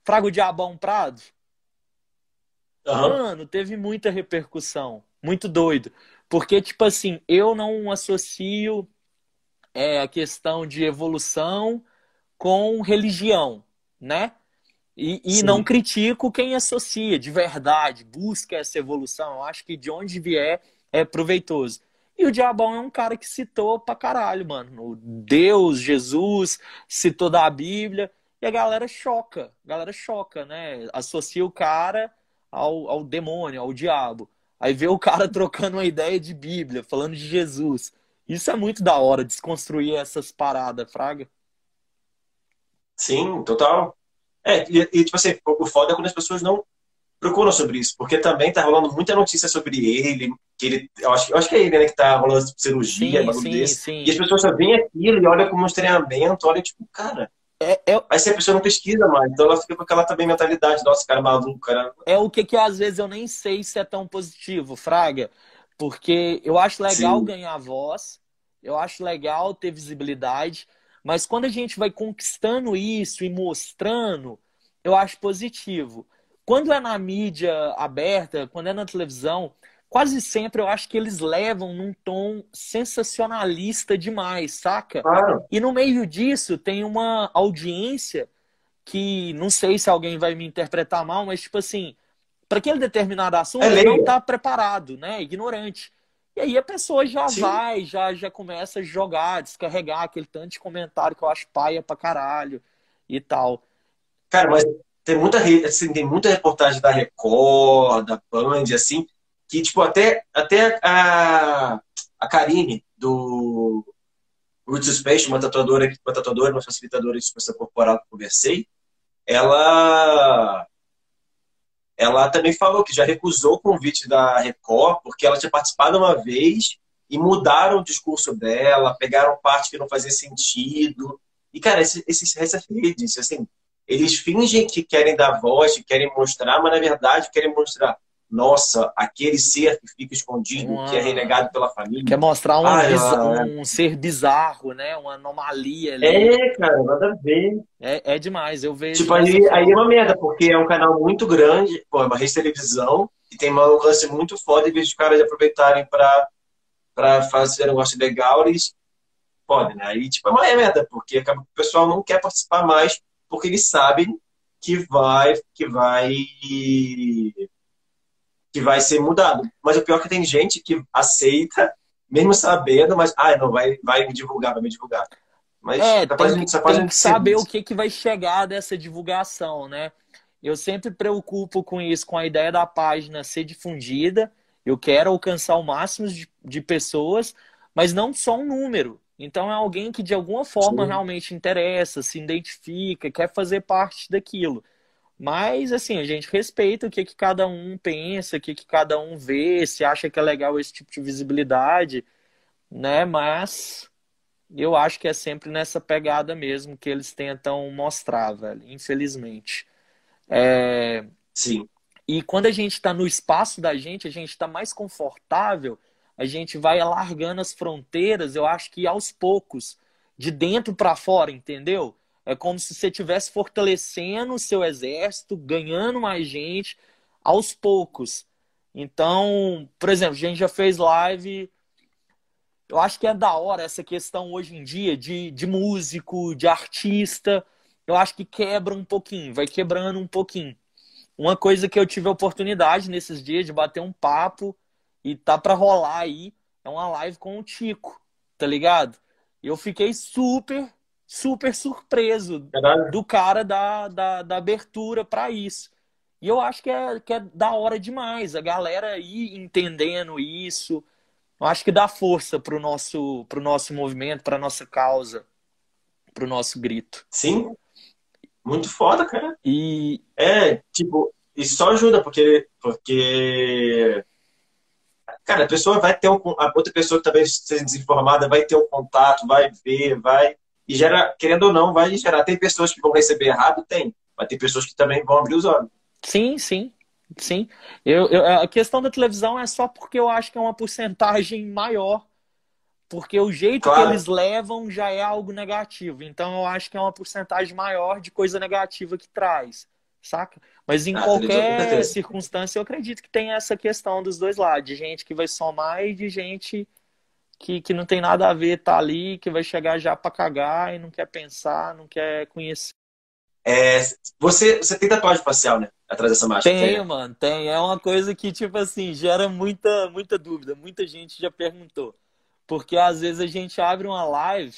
Frago Diabão Prado. Uhum. Mano, teve muita repercussão. Muito doido. Porque, tipo assim, eu não associo é, a questão de evolução com religião, né? E, e não critico quem associa de verdade, busca essa evolução. Eu acho que de onde vier é proveitoso. E o Diabão é um cara que citou pra caralho, mano. Deus, Jesus, citou da Bíblia. E a galera choca. A galera choca, né? Associa o cara ao, ao demônio, ao diabo. Aí vê o cara *laughs* trocando uma ideia de Bíblia, falando de Jesus. Isso é muito da hora, desconstruir essas paradas, Fraga. Sim, total. É, e, e, tipo assim, o foda é quando as pessoas não procuram sobre isso, porque também tá rolando muita notícia sobre ele, que ele, eu acho, eu acho que é ele, né, que tá rolando cirurgia, sim, sim, desse, sim. e as pessoas só veem aquilo e olham como um treinamento, olha tipo, cara, é, é... Aí se a pessoa não pesquisa mais, então ela fica com aquela também mentalidade, nossa, cara maluco, cara. É o que que às vezes eu nem sei se é tão positivo, Fraga, porque eu acho legal Sim. ganhar voz, eu acho legal ter visibilidade, mas quando a gente vai conquistando isso e mostrando, eu acho positivo. Quando é na mídia aberta, quando é na televisão, quase sempre eu acho que eles levam num tom sensacionalista demais, saca? Claro. E no meio disso tem uma audiência que não sei se alguém vai me interpretar mal, mas tipo assim, para aquele determinado assunto é não está preparado, né? Ignorante. E aí a pessoa já Sim. vai, já, já começa a jogar, descarregar aquele tanto de comentário que eu acho paia pra caralho e tal. Cara, mas tem muita, assim, tem muita reportagem da Record, da Band, assim, que, tipo, até, até a, a Karine, do Roots Space, uma tatuadora, uma tatuadora, uma facilitadora de expressão corporal que eu conversei, ela ela também falou que já recusou o convite da Record porque ela tinha participado uma vez e mudaram o discurso dela, pegaram parte que não fazia sentido. E, cara, esses, essas redes, assim, eles fingem que querem dar voz, que querem mostrar, mas na verdade querem mostrar nossa, aquele ser que fica escondido, uma... que é renegado pela família. Quer mostrar um, ah, é. um ser bizarro, né? Uma anomalia ali. É, cara, nada a ver. É, é demais, eu vejo. Tipo, aí, aí é uma merda, porque é um canal muito grande, pô, é uma rede de televisão, e tem um alcance muito foda, em vez de os caras aproveitarem pra, pra fazer um negócio legal, eles podem, né? Aí, tipo, é uma merda, porque acaba que o pessoal não quer participar mais, porque eles sabem que vai, que vai que vai ser mudado. Mas o pior é que tem gente que aceita, mesmo sabendo, mas ah, não vai, vai me divulgar, vai me divulgar. Mas é, capaz, tem, capaz tem que saber o que, que vai chegar dessa divulgação, né? Eu sempre preocupo com isso, com a ideia da página ser difundida. Eu quero alcançar o máximo de, de pessoas, mas não só um número. Então é alguém que de alguma forma Sim. realmente interessa, se identifica, quer fazer parte daquilo. Mas, assim, a gente respeita o que, que cada um pensa, o que, que cada um vê, se acha que é legal esse tipo de visibilidade, né? Mas eu acho que é sempre nessa pegada mesmo que eles tentam mostrar, velho, infelizmente. É... Sim. E quando a gente está no espaço da gente, a gente está mais confortável, a gente vai alargando as fronteiras, eu acho que aos poucos, de dentro para fora, entendeu? É como se você estivesse fortalecendo o seu exército, ganhando mais gente aos poucos. Então, por exemplo, a gente já fez live. Eu acho que é da hora essa questão hoje em dia de, de músico, de artista. Eu acho que quebra um pouquinho, vai quebrando um pouquinho. Uma coisa que eu tive a oportunidade nesses dias de bater um papo e tá para rolar aí é uma live com o Tico, tá ligado? Eu fiquei super super surpreso Verdade. do cara da, da, da abertura para isso. E eu acho que é, que é da hora demais a galera ir entendendo isso. Eu acho que dá força pro nosso, pro nosso movimento, pra nossa causa, pro nosso grito. Sim. Muito foda, cara. E. É, tipo, isso só ajuda, porque. Porque. Cara, a pessoa vai ter um. A outra pessoa que talvez seja desinformada vai ter um contato, vai ver, vai e gera, querendo ou não, vai gerar. Tem pessoas que vão receber errado? Tem. Mas tem pessoas que também vão abrir os olhos. Sim, sim. Sim. Eu, eu, a questão da televisão é só porque eu acho que é uma porcentagem maior. Porque o jeito claro. que eles levam já é algo negativo. Então eu acho que é uma porcentagem maior de coisa negativa que traz. Saca? Mas em ah, qualquer circunstância, eu acredito que tem essa questão dos dois lados, de gente que vai somar e de gente que, que não tem nada a ver, tá ali, que vai chegar já para cagar e não quer pensar, não quer conhecer. É, você, você tem tatuagem facial, né? Atrás dessa máscara. Tenho, tem? mano, tem. É uma coisa que, tipo assim, gera muita, muita dúvida. Muita gente já perguntou. Porque às vezes a gente abre uma live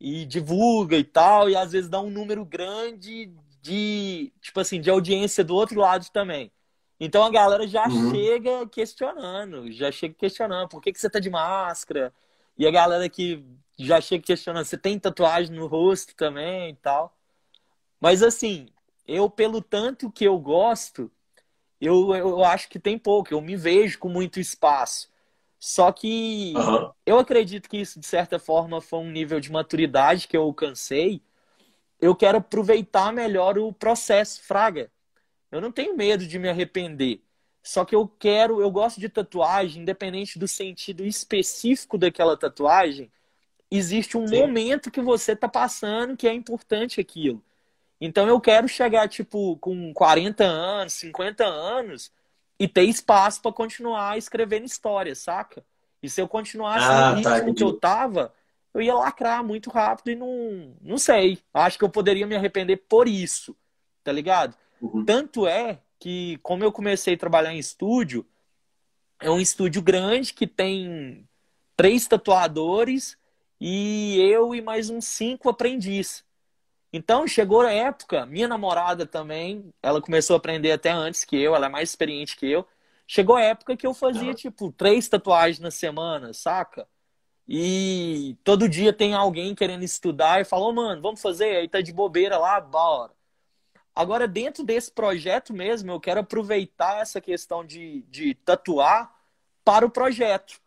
e divulga e tal, e às vezes dá um número grande de, tipo assim, de audiência do outro lado também. Então a galera já uhum. chega questionando, já chega questionando, por que, que você tá de máscara? E a galera que já chega questionando, você tem tatuagem no rosto também e tal. Mas assim, eu, pelo tanto que eu gosto, eu, eu acho que tem pouco, eu me vejo com muito espaço. Só que uhum. eu acredito que isso, de certa forma, foi um nível de maturidade que eu alcancei. Eu quero aproveitar melhor o processo, Fraga. Eu não tenho medo de me arrepender. Só que eu quero, eu gosto de tatuagem, independente do sentido específico daquela tatuagem, existe um Sim. momento que você está passando que é importante aquilo. Então eu quero chegar, tipo, com 40 anos, 50 anos e ter espaço para continuar escrevendo história, saca? E se eu continuasse ah, no tá, ritmo tá, que eu tava, eu ia lacrar muito rápido e não, não sei. Acho que eu poderia me arrepender por isso, tá ligado? Uhum. Tanto é que, como eu comecei a trabalhar em estúdio, é um estúdio grande que tem três tatuadores e eu e mais uns cinco aprendizes. Então chegou a época, minha namorada também, ela começou a aprender até antes que eu, ela é mais experiente que eu. Chegou a época que eu fazia, tipo, três tatuagens na semana, saca? E todo dia tem alguém querendo estudar e falou, oh, mano, vamos fazer? Aí tá de bobeira lá, bora. Agora, dentro desse projeto mesmo, eu quero aproveitar essa questão de, de tatuar para o projeto,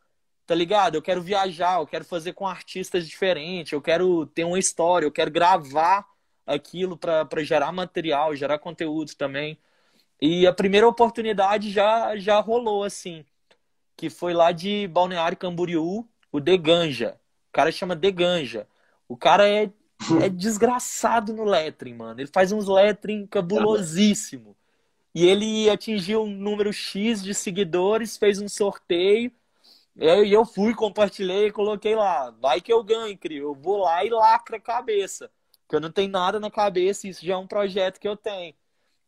tá ligado? Eu quero viajar, eu quero fazer com artistas diferentes, eu quero ter uma história, eu quero gravar aquilo para gerar material, gerar conteúdo também. E a primeira oportunidade já, já rolou, assim, que foi lá de Balneário Camboriú, o Deganja. O cara chama Deganja. O cara é, é desgraçado no lettering, mano. Ele faz uns lettering cabulosíssimo. E ele atingiu um número X de seguidores, fez um sorteio. E eu fui, compartilhei, coloquei lá. Vai que eu ganho, crio. Eu vou lá e lacra a cabeça. Porque eu não tenho nada na cabeça, isso já é um projeto que eu tenho.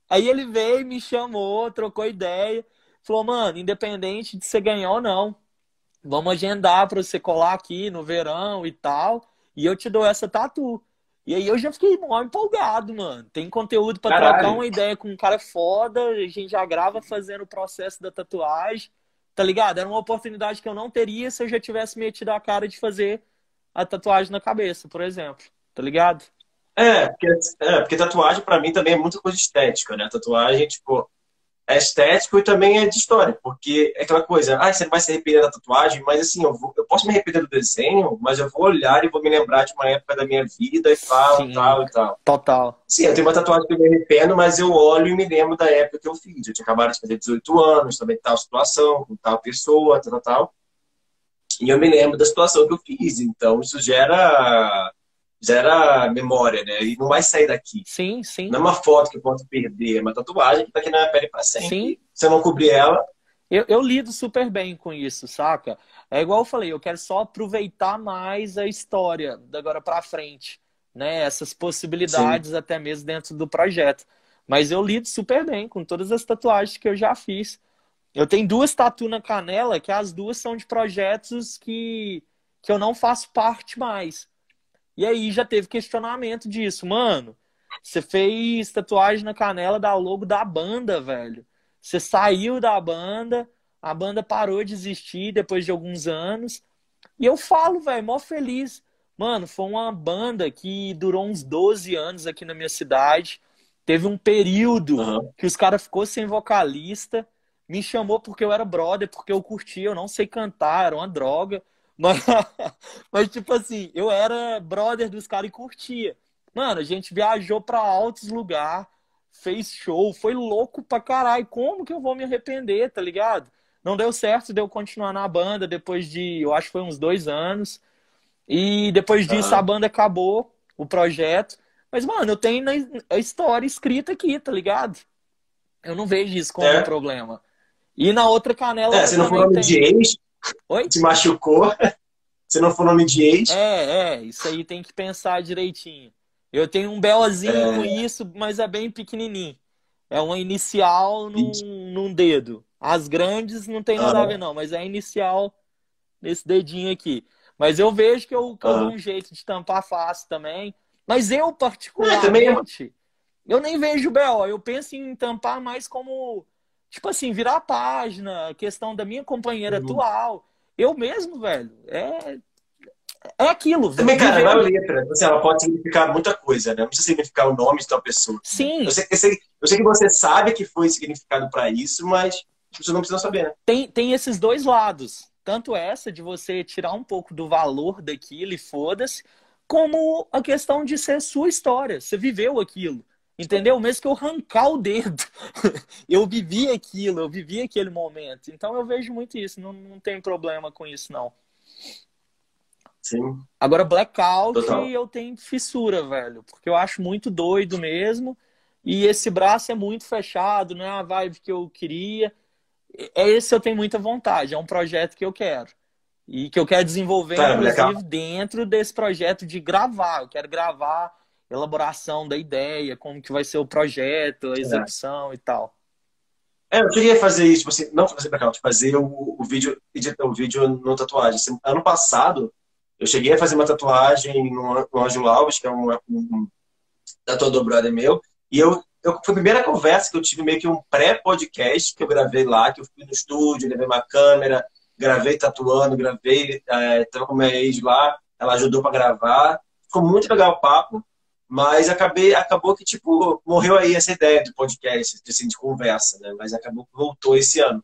Aí ele veio, me chamou, trocou ideia, falou, mano, independente de você ganhar ou não, vamos agendar para você colar aqui no verão e tal, e eu te dou essa tatu. E aí eu já fiquei mó empolgado, mano. Tem conteúdo para trocar uma ideia com um cara foda, a gente já grava fazendo o processo da tatuagem, tá ligado? Era uma oportunidade que eu não teria se eu já tivesse metido a cara de fazer a tatuagem na cabeça, por exemplo, tá ligado? É, porque, é, porque tatuagem para mim também é muita coisa estética, né? Tatuagem, tipo, é estético e também é de história, porque é aquela coisa, ah, você não vai se arrepender da tatuagem, mas assim, eu, vou, eu posso me arrepender do desenho, mas eu vou olhar e vou me lembrar de uma época da minha vida e tal, Sim, tal e tal. Total. Sim, eu tenho uma tatuagem que eu me arrependo, mas eu olho e me lembro da época que eu fiz. Eu tinha acabado de fazer 18 anos, também tal situação, com tal pessoa, tal, tal, tal. E eu me lembro da situação que eu fiz, então isso gera gera memória, né? E não vai sair daqui. Sim, sim. Não é uma foto que eu posso perder, é uma tatuagem que tá aqui na minha pele para sempre. Sim. Se eu não cobrir ela. Eu, eu lido super bem com isso, saca? É igual eu falei, eu quero só aproveitar mais a história da agora para frente, né? Essas possibilidades sim. até mesmo dentro do projeto. Mas eu lido super bem com todas as tatuagens que eu já fiz. Eu tenho duas tatu na canela, que as duas são de projetos que, que eu não faço parte mais. E aí já teve questionamento disso. Mano, você fez tatuagem na canela da logo da banda, velho. Você saiu da banda, a banda parou de existir depois de alguns anos. E eu falo, velho, mó feliz. Mano, foi uma banda que durou uns 12 anos aqui na minha cidade. Teve um período uhum. que os caras ficou sem vocalista. Me chamou porque eu era brother, porque eu curtia, eu não sei cantar, era uma droga. Mas, *laughs* mas, tipo assim, eu era brother dos caras e curtia. Mano, a gente viajou pra altos lugares, fez show, foi louco pra caralho. Como que eu vou me arrepender, tá ligado? Não deu certo de eu continuar na banda depois de, eu acho que foi uns dois anos. E depois disso uhum. a banda acabou, o projeto. Mas, mano, eu tenho a história escrita aqui, tá ligado? Eu não vejo isso como é. um problema. E na outra canela. É, se não for de ex, Oi? se machucou. *laughs* se não for nome de ex. É, é, isso aí tem que pensar direitinho. Eu tenho um belozinho é... isso, mas é bem pequenininho. É uma inicial num, num dedo. As grandes não tem nada ah, a ver, não, mas é inicial nesse dedinho aqui. Mas eu vejo que eu, que eu ah. dou um jeito de tampar fácil também. Mas eu, particularmente, é, eu nem vejo BO. Eu penso em tampar mais como, tipo assim, virar a página, questão da minha companheira uhum. atual. Eu mesmo, velho, é, é aquilo. Também, cara, não é letra. Assim, ela pode significar muita coisa, né? Não precisa significar o nome de tal pessoa. Sim. Eu sei, eu sei, eu sei que você sabe que foi significado para isso, mas as pessoas não precisam saber, né? Tem, tem esses dois lados. Tanto essa de você tirar um pouco do valor daquilo e foda-se, como a questão de ser sua história. Você viveu aquilo. Entendeu? Mesmo que eu arrancar o dedo, *laughs* eu vivi aquilo, eu vivi aquele momento. Então eu vejo muito isso, não, não tem problema com isso, não. Sim. Agora, blackout, Total. eu tenho fissura, velho. Porque eu acho muito doido mesmo. E esse braço é muito fechado, não é a vibe que eu queria. É esse eu tenho muita vontade. É um projeto que eu quero. E que eu quero desenvolver, tá, inclusive, legal. dentro desse projeto de gravar. Eu quero gravar elaboração da ideia, como que vai ser o projeto, a execução é. e tal. É, eu queria fazer isso, tipo assim, não fazer blackout, fazer o, o vídeo, o vídeo no tatuagem. Ano passado, eu cheguei a fazer uma tatuagem no, no Ângelo Alves, que é um, um tatuador brother meu, e eu, eu, foi a primeira conversa que eu tive meio que um pré-podcast que eu gravei lá, que eu fui no estúdio, levei uma câmera, gravei tatuando, gravei, é, tava com minha ex lá, ela ajudou para gravar. Ficou muito legal o papo, mas acabei, acabou que, tipo, morreu aí essa ideia do podcast, assim, de conversa, né? Mas acabou que voltou esse ano.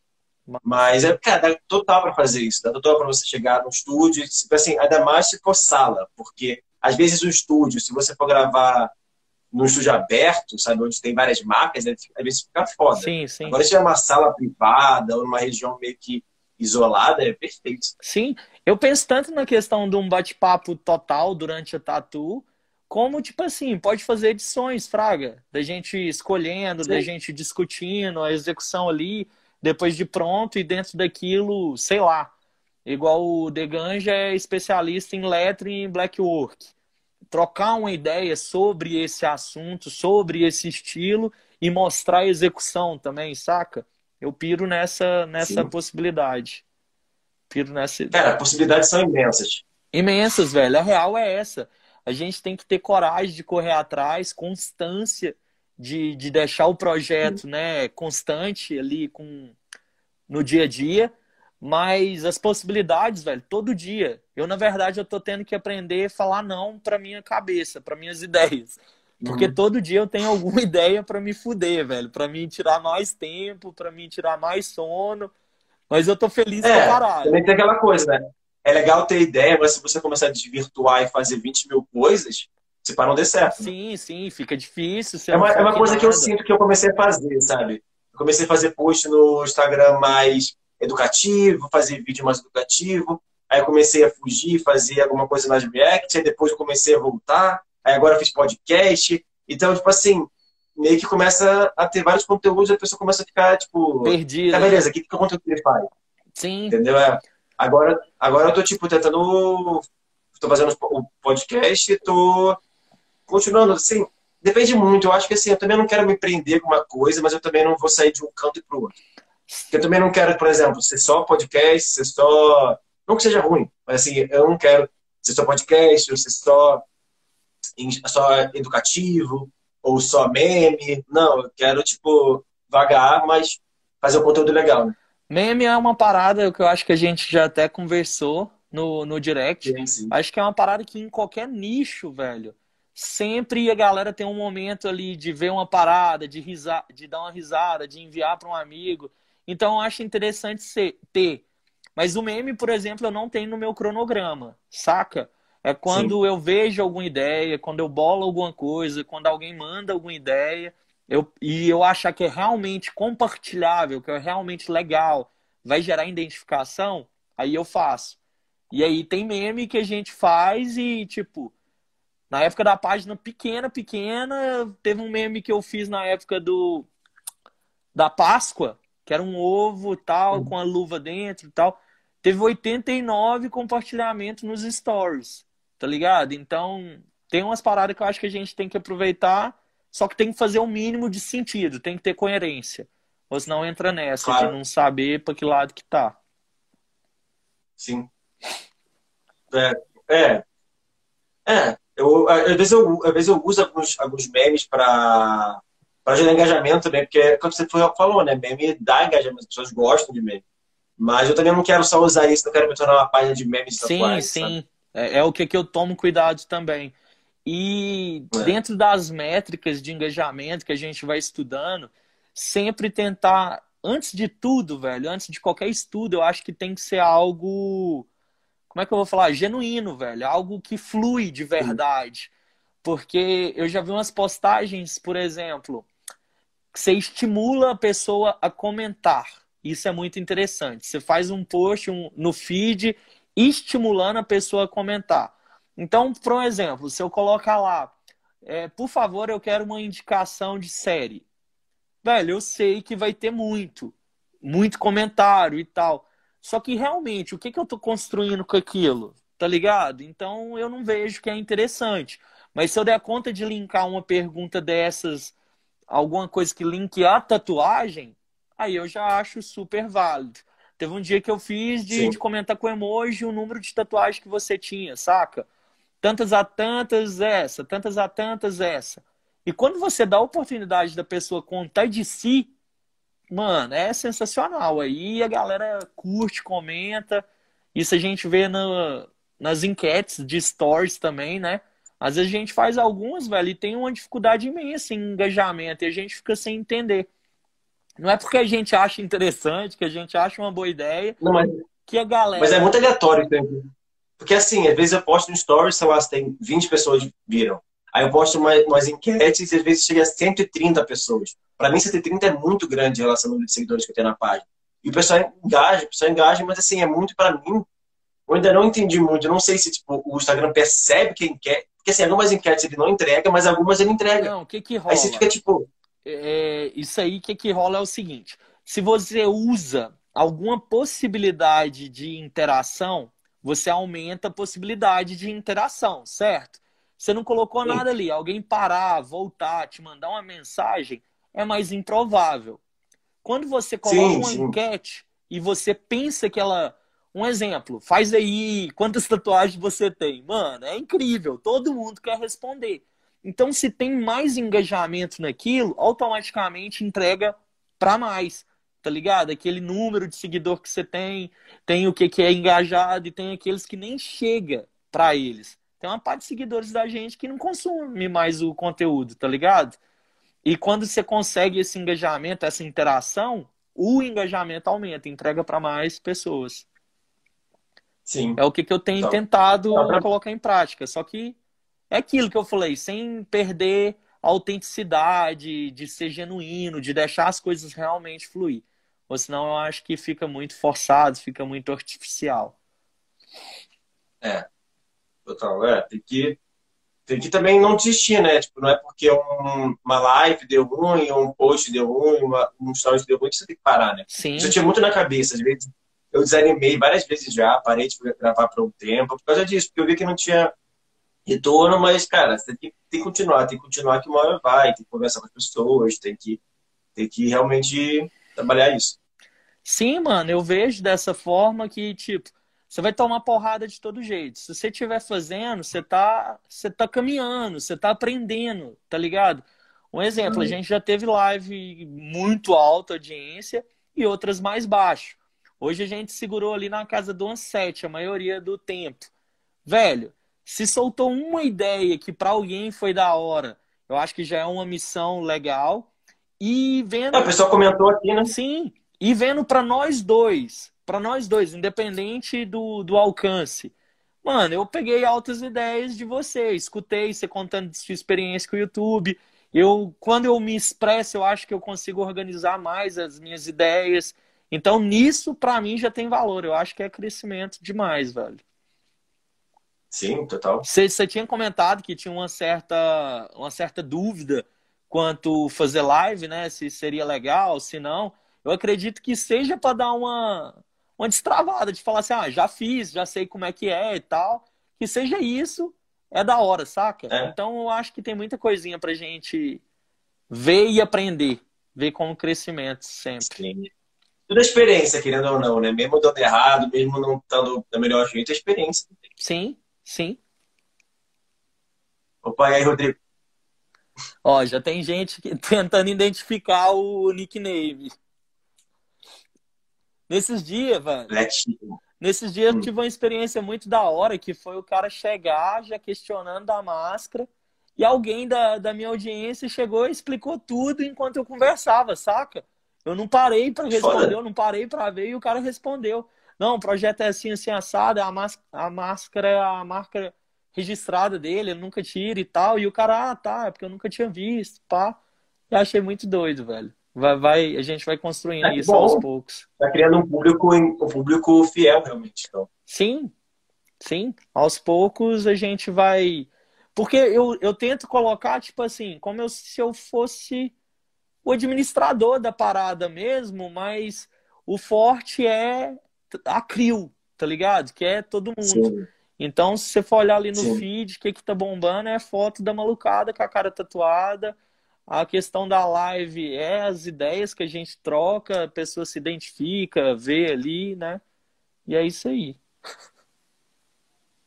Mas, é, cara, dá total para fazer isso. Dá total para você chegar no estúdio, assim, ainda mais se for sala, porque às vezes o estúdio, se você for gravar num estúdio aberto, sabe, onde tem várias marcas, né, às vezes fica foda. Sim, sim. Agora, se é uma sala privada ou numa região meio que isolada, é perfeito. Sim, eu penso tanto na questão de um bate-papo total durante a tatu, como, tipo assim, pode fazer edições, Fraga, da gente escolhendo, sim. da gente discutindo a execução ali depois de pronto e dentro daquilo, sei lá. Igual o Deganja é especialista em lettering e black work. Trocar uma ideia sobre esse assunto, sobre esse estilo e mostrar a execução também, saca? Eu piro nessa, nessa possibilidade. Piro nessa. Cara, possibilidades são imensas. Imensas, velho. A real é essa. A gente tem que ter coragem de correr atrás, constância de, de deixar o projeto né, constante ali com, no dia a dia, mas as possibilidades, velho, todo dia. Eu, na verdade, eu tô tendo que aprender a falar não para minha cabeça, para minhas *laughs* ideias. Porque uhum. todo dia eu tenho alguma *laughs* ideia para me fuder, velho, para me tirar mais tempo, para me tirar mais sono. Mas eu tô feliz é, pra caralho. Também tem aquela coisa, né? É legal ter ideia, mas se você começar a desvirtuar e fazer 20 mil coisas, se para não der certo. Né? Sim, né? sim, fica difícil. É uma, é uma coisa que eu sinto que eu comecei a fazer, sabe? Eu comecei a fazer post no Instagram mais educativo, fazer vídeo mais educativo. Aí eu comecei a fugir, fazer alguma coisa mais react. Aí depois eu comecei a voltar. Aí agora eu fiz podcast. Então, tipo assim, meio que começa a ter vários conteúdos e a pessoa começa a ficar, tipo... Perdida. Tá, beleza, o que, que o conteúdo ele faz? Sim. Entendeu? É. Agora, agora eu tô, tipo, tentando... Tô fazendo o podcast e tô continuando, assim, depende muito. Eu acho que assim, eu também não quero me prender com uma coisa, mas eu também não vou sair de um canto e pro outro. Eu também não quero, por exemplo, ser só podcast, ser só. Não que seja ruim, mas assim, eu não quero ser só podcast, ou ser só, só educativo, ou só meme. Não, eu quero, tipo, vagar, mas fazer um conteúdo legal, né? Meme é uma parada que eu acho que a gente já até conversou no, no direct. Sim, sim. Acho que é uma parada que em qualquer nicho, velho, sempre a galera tem um momento ali de ver uma parada, de, de dar uma risada, de enviar para um amigo. Então, eu acho interessante ser, ter Mas o meme, por exemplo, eu não tenho no meu cronograma, saca? É quando Sim. eu vejo alguma ideia, quando eu bolo alguma coisa, quando alguém manda alguma ideia, eu, e eu achar que é realmente compartilhável, que é realmente legal, vai gerar identificação, aí eu faço. E aí tem meme que a gente faz e, tipo, na época da página pequena, pequena, teve um meme que eu fiz na época do da Páscoa, que era um ovo tal, uhum. com a luva dentro e tal. Teve 89 compartilhamentos nos stories, tá ligado? Então, tem umas paradas que eu acho que a gente tem que aproveitar, só que tem que fazer o um mínimo de sentido, tem que ter coerência. Ou senão entra nessa claro. de não saber para que lado que tá. Sim. É, é. É, eu, às, vezes eu, às vezes eu uso alguns, alguns memes para gerar engajamento, né? Porque, como você falou, né? Meme dá engajamento, as pessoas gostam de meme. Mas eu também não quero só usar isso, não quero me tornar uma página de memes Sim, sim. É, é, o que, que eu tomo cuidado também. E dentro das métricas de engajamento que a gente vai estudando, sempre tentar, antes de tudo, velho, antes de qualquer estudo, eu acho que tem que ser algo como é que eu vou falar? Genuíno, velho. Algo que flui de verdade. Porque eu já vi umas postagens, por exemplo, que você estimula a pessoa a comentar. Isso é muito interessante. Você faz um post um, no feed estimulando a pessoa a comentar. Então, por um exemplo, se eu colocar lá, é, por favor, eu quero uma indicação de série. Velho, eu sei que vai ter muito, muito comentário e tal. Só que realmente, o que, que eu estou construindo com aquilo? Tá ligado? Então eu não vejo que é interessante. Mas se eu der conta de linkar uma pergunta dessas, alguma coisa que linke a tatuagem, aí eu já acho super válido. Teve um dia que eu fiz de, de comentar com emoji o número de tatuagens que você tinha, saca? Tantas a tantas essa, tantas a tantas essa. E quando você dá a oportunidade da pessoa contar de si, mano, é sensacional. Aí a galera curte, comenta. Isso a gente vê no, nas enquetes de stories também, né? Às vezes a gente faz algumas, velho, e tem uma dificuldade imensa em engajamento e a gente fica sem entender. Não é porque a gente acha interessante, que a gente acha uma boa ideia, Não, mas, que a galera. Mas é muito aleatório, porque assim, às vezes eu posto no stories, sei lá, se tem 20 pessoas viram. Aí eu posto umas, umas enquetes e às vezes chega a 130 pessoas. Para mim, 130 é muito grande em relação ao número de seguidores que eu tenho na página. E o pessoal engaja, o pessoal engaja, mas assim, é muito para mim. Eu ainda não entendi muito. Eu não sei se tipo, o Instagram percebe quem quer. Porque assim, algumas enquetes ele não entrega, mas algumas ele entrega. Não, o que que rola? Aí você fica tipo. É, isso aí, o que que rola é o seguinte: se você usa alguma possibilidade de interação, você aumenta a possibilidade de interação, certo? Você não colocou nada ali. Alguém parar, voltar, te mandar uma mensagem, é mais improvável. Quando você coloca sim, uma sim. enquete e você pensa que ela. Um exemplo, faz aí quantas *laughs* tatuagens você tem. Mano, é incrível, todo mundo quer responder. Então, se tem mais engajamento naquilo, automaticamente entrega para mais, tá ligado? Aquele número de seguidor que você tem, tem o que, que é engajado e tem aqueles que nem chega para eles. Tem uma parte de seguidores da gente que não consome mais o conteúdo, tá ligado? E quando você consegue esse engajamento, essa interação, o engajamento aumenta, entrega para mais pessoas. Sim. É o que, que eu tenho então, tentado pra... colocar em prática. Só que é aquilo que eu falei, sem perder a autenticidade, de ser genuíno, de deixar as coisas realmente fluir. Ou senão eu acho que fica muito forçado, fica muito artificial. É, total. É, tem que tem que também não desistir, né? Tipo, não é porque um, uma live deu ruim, um post deu ruim, uma, um story deu ruim, que você tem que parar, né? Sim. Isso eu tinha muito na cabeça. Às vezes eu desanimei várias vezes já, parei de gravar por um tempo por causa disso, porque eu vi que não tinha retorno, mas, cara, você tem que, tem que continuar, tem que continuar que uma hora vai, tem que conversar com as pessoas, tem que, tem que realmente trabalhar isso. Sim, mano, eu vejo dessa forma que, tipo, você vai tomar porrada de todo jeito. Se você estiver fazendo, você tá, você tá caminhando, você tá aprendendo, tá ligado? Um exemplo, a gente já teve live muito alta audiência e outras mais baixo. Hoje a gente segurou ali na casa do umas sete, a maioria do tempo. Velho, se soltou uma ideia que para alguém foi da hora, eu acho que já é uma missão legal. E vendo. A pessoa comentou aqui, né? Sim. E vendo para nós dois para nós dois, independente do, do alcance. Mano, eu peguei altas ideias de você, escutei você contando de sua experiência com o YouTube. Eu, quando eu me expresso, eu acho que eu consigo organizar mais as minhas ideias. Então, nisso, para mim, já tem valor. Eu acho que é crescimento demais, velho. Sim, total. Você, você tinha comentado que tinha uma certa, uma certa dúvida quanto fazer live, né? Se seria legal, se não. Eu acredito que seja para dar uma, uma destravada, de falar assim, ah, já fiz, já sei como é que é e tal. Que seja isso, é da hora, saca? É. Então eu acho que tem muita coisinha pra gente ver e aprender. Ver como crescimento sempre. Sim. Tudo é experiência, querendo ou não, né? Mesmo dando errado, mesmo não estando da melhor jeito, é experiência. Sim, sim. Opa, e aí, Rodrigo? Ó, já tem gente que, *laughs* tentando identificar o nickname. Nesses dias, velho. Nesses dias eu hum. tive uma experiência muito da hora, que foi o cara chegar já questionando da máscara, e alguém da, da minha audiência chegou e explicou tudo enquanto eu conversava, saca? Eu não parei para responder, eu não parei para ver, e o cara respondeu. Não, o projeto é assim, assim, assado, a, máscara, a máscara é a marca registrada dele, ele nunca tira e tal. E o cara, ah, tá, é porque eu nunca tinha visto, pá. E achei muito doido, velho. Vai, vai, a gente vai construindo é isso bom. aos poucos. Tá criando um público, um público fiel, realmente. Então. Sim, sim. Aos poucos a gente vai. Porque eu, eu tento colocar, tipo assim, como eu, se eu fosse o administrador da parada mesmo, mas o forte é a CRIO, tá ligado? Que é todo mundo. Sim. Então, se você for olhar ali no Sim. feed, o que, que tá bombando é foto da malucada com a cara tatuada, a questão da live é as ideias que a gente troca, a pessoa se identifica, vê ali, né? E é isso aí.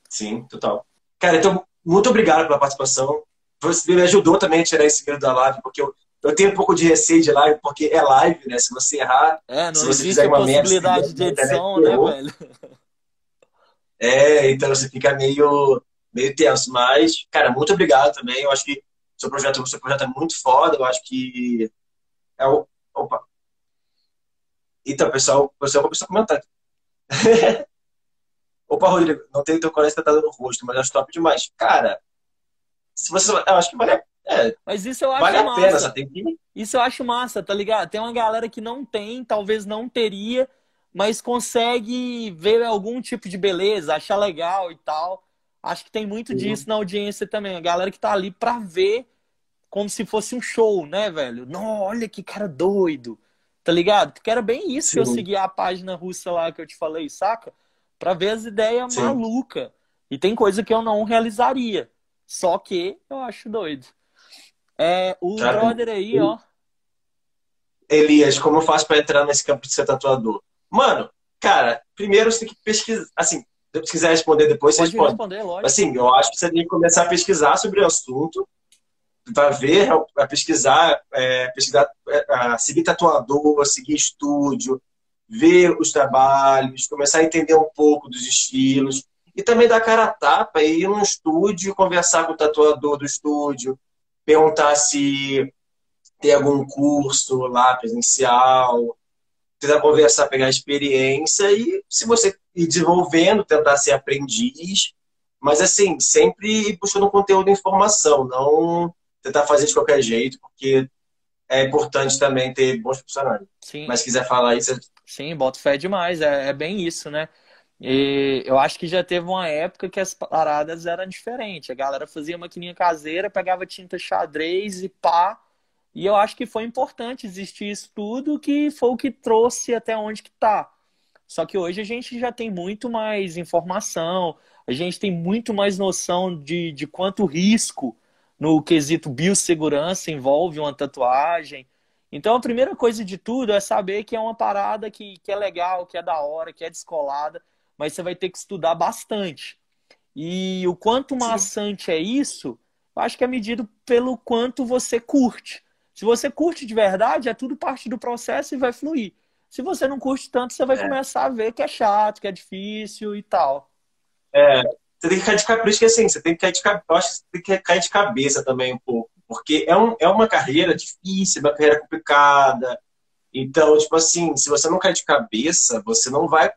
Sim, total. Cara, então, muito obrigado pela participação. Você me ajudou também a tirar esse medo da live, porque eu, eu tenho um pouco de receio de live, porque é live, né? Se você errar, é, não se você existe uma possibilidade merda, de edição, né, velho? É, então você fica meio, meio tenso. Mas, cara, muito obrigado também. Eu acho que seu projeto, seu projeto é muito foda, eu acho que é o. Opa! Então, pessoal, você vai começar a comentar. *laughs* Opa, Rodrigo, não tem teu coração tentado no rosto, mas acho top demais. Cara, se você. Eu acho que vale a é, mas isso eu acho vale massa. Pena, que... Isso eu acho massa, tá ligado? Tem uma galera que não tem, talvez não teria, mas consegue ver algum tipo de beleza, achar legal e tal. Acho que tem muito uhum. disso na audiência também. A galera que tá ali pra ver como se fosse um show, né, velho? Não, olha que cara doido. Tá ligado? Porque era bem isso Sim. que eu seguia a página russa lá que eu te falei, saca? Pra ver as ideias malucas. E tem coisa que eu não realizaria. Só que eu acho doido. É, o cara, brother aí, ó. Elias, como eu faço para entrar nesse campo de ser tatuador? Mano, cara, primeiro você tem que pesquisar. Assim, se quiser responder depois, Pode você responde. responder, lógico. Assim, eu acho que você tem que começar a pesquisar sobre o assunto, vai ver, a pesquisar, é, pesquisar, é, a seguir tatuador, seguir estúdio, ver os trabalhos, começar a entender um pouco dos estilos e também dar cara a tapa e ir no estúdio, conversar com o tatuador do estúdio, perguntar se tem algum curso lá presencial, tentar conversar, pegar experiência e se você ir desenvolvendo, tentar ser aprendiz, mas assim, sempre buscando conteúdo e informação, não tentar fazer de qualquer jeito, porque é importante também ter bons funcionários. Sim. Mas se quiser falar isso. Sim, boto fé demais, é, é bem isso, né? E eu acho que já teve uma época que as paradas eram diferentes. A galera fazia maquininha caseira, pegava tinta xadrez e pá. E eu acho que foi importante existir isso tudo, que foi o que trouxe até onde que tá. Só que hoje a gente já tem muito mais informação, a gente tem muito mais noção de, de quanto risco no quesito biossegurança envolve uma tatuagem. Então a primeira coisa de tudo é saber que é uma parada que, que é legal, que é da hora, que é descolada mas você vai ter que estudar bastante. E o quanto maçante Sim. é isso, eu acho que é medido pelo quanto você curte. Se você curte de verdade, é tudo parte do processo e vai fluir. Se você não curte tanto, você vai é. começar a ver que é chato, que é difícil e tal. É, você tem que cair de cabeça, assim, você tem que cair de cabeça, eu acho que você tem que cair de cabeça também um pouco, porque é, um, é uma carreira difícil, uma carreira complicada, Então, tipo assim, se você não cair de cabeça, você não vai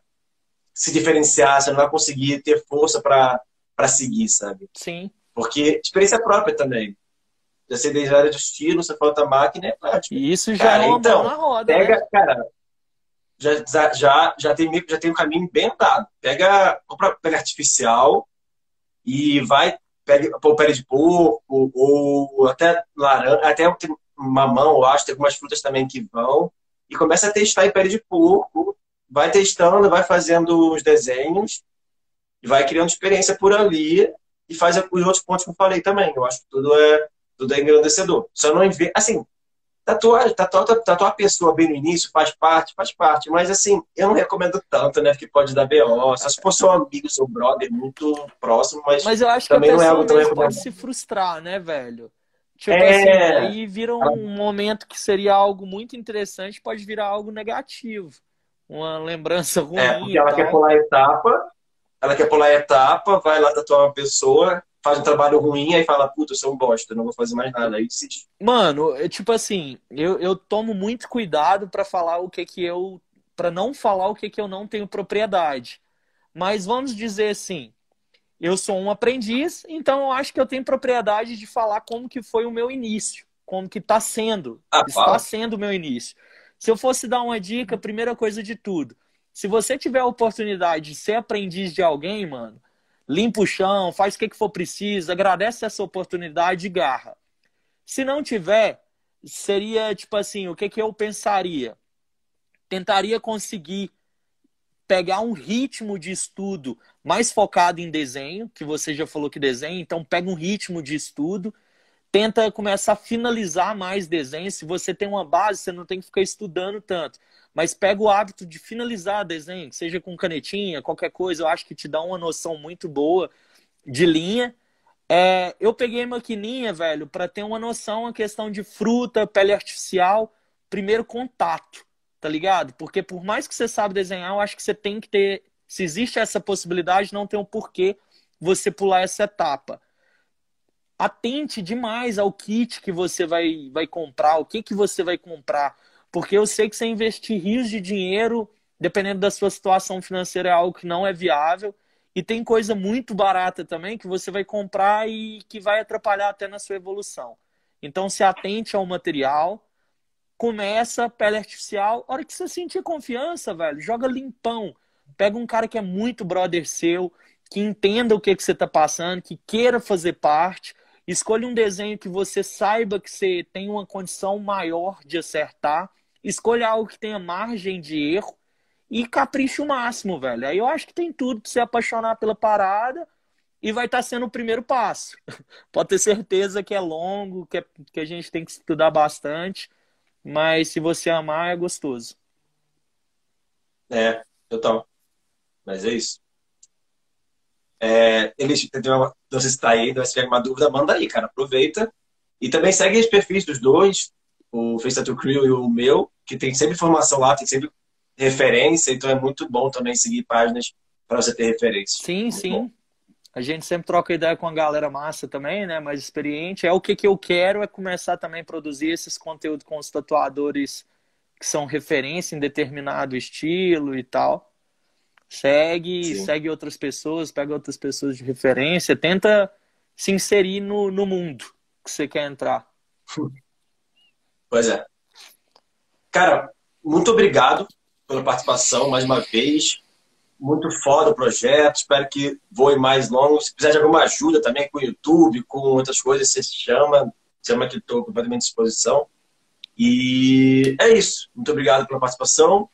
se diferenciar, você não vai conseguir ter força para seguir, sabe? Sim. Porque experiência própria também. Já sei desde a área de estilo, você falta máquina, é prático. E isso já cara, é uma então, na roda. Pega, né? cara, já, já, já, tem, já tem um caminho bem dado. Pega, compra pele artificial e vai, pega pô, pele de porco, ou até laranja, até mamão, eu acho, tem algumas frutas também que vão, e começa a testar em pele de porco, vai testando, vai fazendo os desenhos, e vai criando experiência por ali, e faz os outros pontos que eu falei também. Eu acho que tudo é, tudo é engrandecedor. Só não envia, assim, Tatuar, tatuar, tatuar a pessoa bem no início faz parte, faz parte, mas assim, eu não recomendo tanto, né? Porque pode dar BO. Só se for seu amigo, seu brother, muito próximo, mas. Mas eu acho que também a não é algo pode se frustrar, né, velho? Tipo é... assim, aí vira um momento que seria algo muito interessante, pode virar algo negativo. Uma lembrança ruim. É, porque ela quer pular a etapa, ela quer pular a etapa, vai lá tatuar uma pessoa, faz um trabalho ruim, aí fala, puta, eu sou um bosta, não vou fazer mais nada. Aí desiste. Mano, é tipo assim, eu, eu tomo muito cuidado para falar o que que eu. para não falar o que que eu não tenho propriedade. Mas vamos dizer assim, eu sou um aprendiz, então eu acho que eu tenho propriedade de falar como que foi o meu início, como que está sendo, ah, está fala. sendo o meu início. Se eu fosse dar uma dica, primeira coisa de tudo, se você tiver a oportunidade de ser aprendiz de alguém, mano, limpa o chão, faz o que, for preciso, agradece essa oportunidade e garra. Se não tiver, seria tipo assim, o que, que eu pensaria? Tentaria conseguir pegar um ritmo de estudo mais focado em desenho, que você já falou que desenha, então pega um ritmo de estudo, tenta começar a finalizar mais desenho. Se você tem uma base, você não tem que ficar estudando tanto mas pega o hábito de finalizar desenho, seja com canetinha, qualquer coisa, eu acho que te dá uma noção muito boa de linha. É, eu peguei maquininha, velho, para ter uma noção a questão de fruta, pele artificial, primeiro contato, tá ligado? Porque por mais que você sabe desenhar, eu acho que você tem que ter, se existe essa possibilidade, não tem um porquê você pular essa etapa. Atente demais ao kit que você vai, vai comprar, o que, que você vai comprar porque eu sei que você investir rios de dinheiro, dependendo da sua situação financeira, é algo que não é viável. E tem coisa muito barata também que você vai comprar e que vai atrapalhar até na sua evolução. Então se atente ao material, começa pele artificial. A hora que você sentir confiança, velho, joga limpão. Pega um cara que é muito brother seu, que entenda o que, que você está passando, que queira fazer parte. Escolha um desenho que você saiba que você tem uma condição maior de acertar escolha algo que tenha margem de erro e capricho o máximo, velho. Aí eu acho que tem tudo pra se apaixonar pela parada e vai estar tá sendo o primeiro passo. *laughs* Pode ter certeza que é longo, que, é, que a gente tem que estudar bastante, mas se você amar, é gostoso. É, total. Mas é isso. É, sei se está aí, se tiver uma dúvida, manda aí, cara. Aproveita. E também segue os perfis dos dois, o Face Tattoo Crew e o meu que tem sempre informação lá, tem sempre referência, então é muito bom também seguir páginas para você ter referência. Sim, muito sim. Bom. A gente sempre troca ideia com a galera massa também, né? Mais experiente. É o que, que eu quero é começar também a produzir esses conteúdos com os tatuadores que são referência em determinado estilo e tal. Segue, sim. segue outras pessoas, pega outras pessoas de referência, tenta se inserir no, no mundo que você quer entrar. *laughs* Pois é. Cara, muito obrigado pela participação mais uma vez. Muito foda o projeto. Espero que voe mais longo. Se precisar de alguma ajuda também com o YouTube, com outras coisas, você se chama. Chama que estou completamente à disposição. E é isso. Muito obrigado pela participação.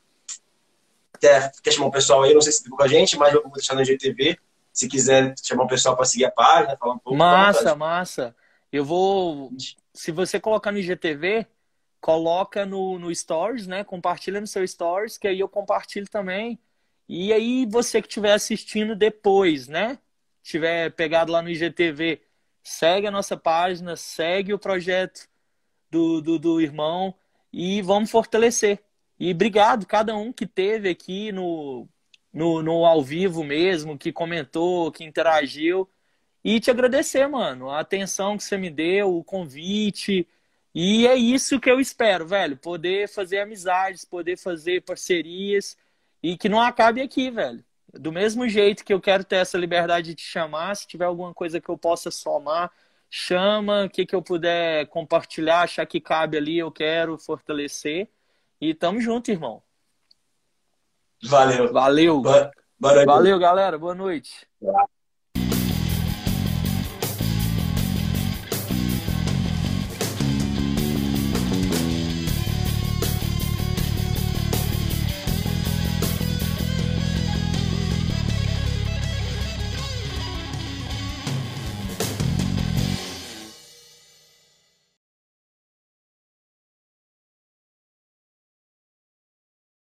Até quer chamar o pessoal aí, não sei se ficou com a gente, mas eu vou deixar no GTV. Se quiser chamar o pessoal para seguir a página, falar um pouco. Massa, massa. Eu vou. Se você colocar no IGTV, coloca no, no Stories, né? Compartilha no seu Stories, que aí eu compartilho também. E aí você que estiver assistindo depois, né? Tiver pegado lá no IGTV, segue a nossa página, segue o projeto do, do, do irmão e vamos fortalecer. E obrigado cada um que teve aqui no, no, no ao vivo mesmo, que comentou, que interagiu. E te agradecer, mano, a atenção que você me deu, o convite E é isso que eu espero, velho. Poder fazer amizades, poder fazer parcerias e que não acabe aqui, velho. Do mesmo jeito que eu quero ter essa liberdade de te chamar, se tiver alguma coisa que eu possa somar, chama, o que, que eu puder compartilhar, achar que cabe ali, eu quero fortalecer. E tamo junto, irmão. Valeu. Valeu. Boa, boa noite. Valeu, galera. Boa noite.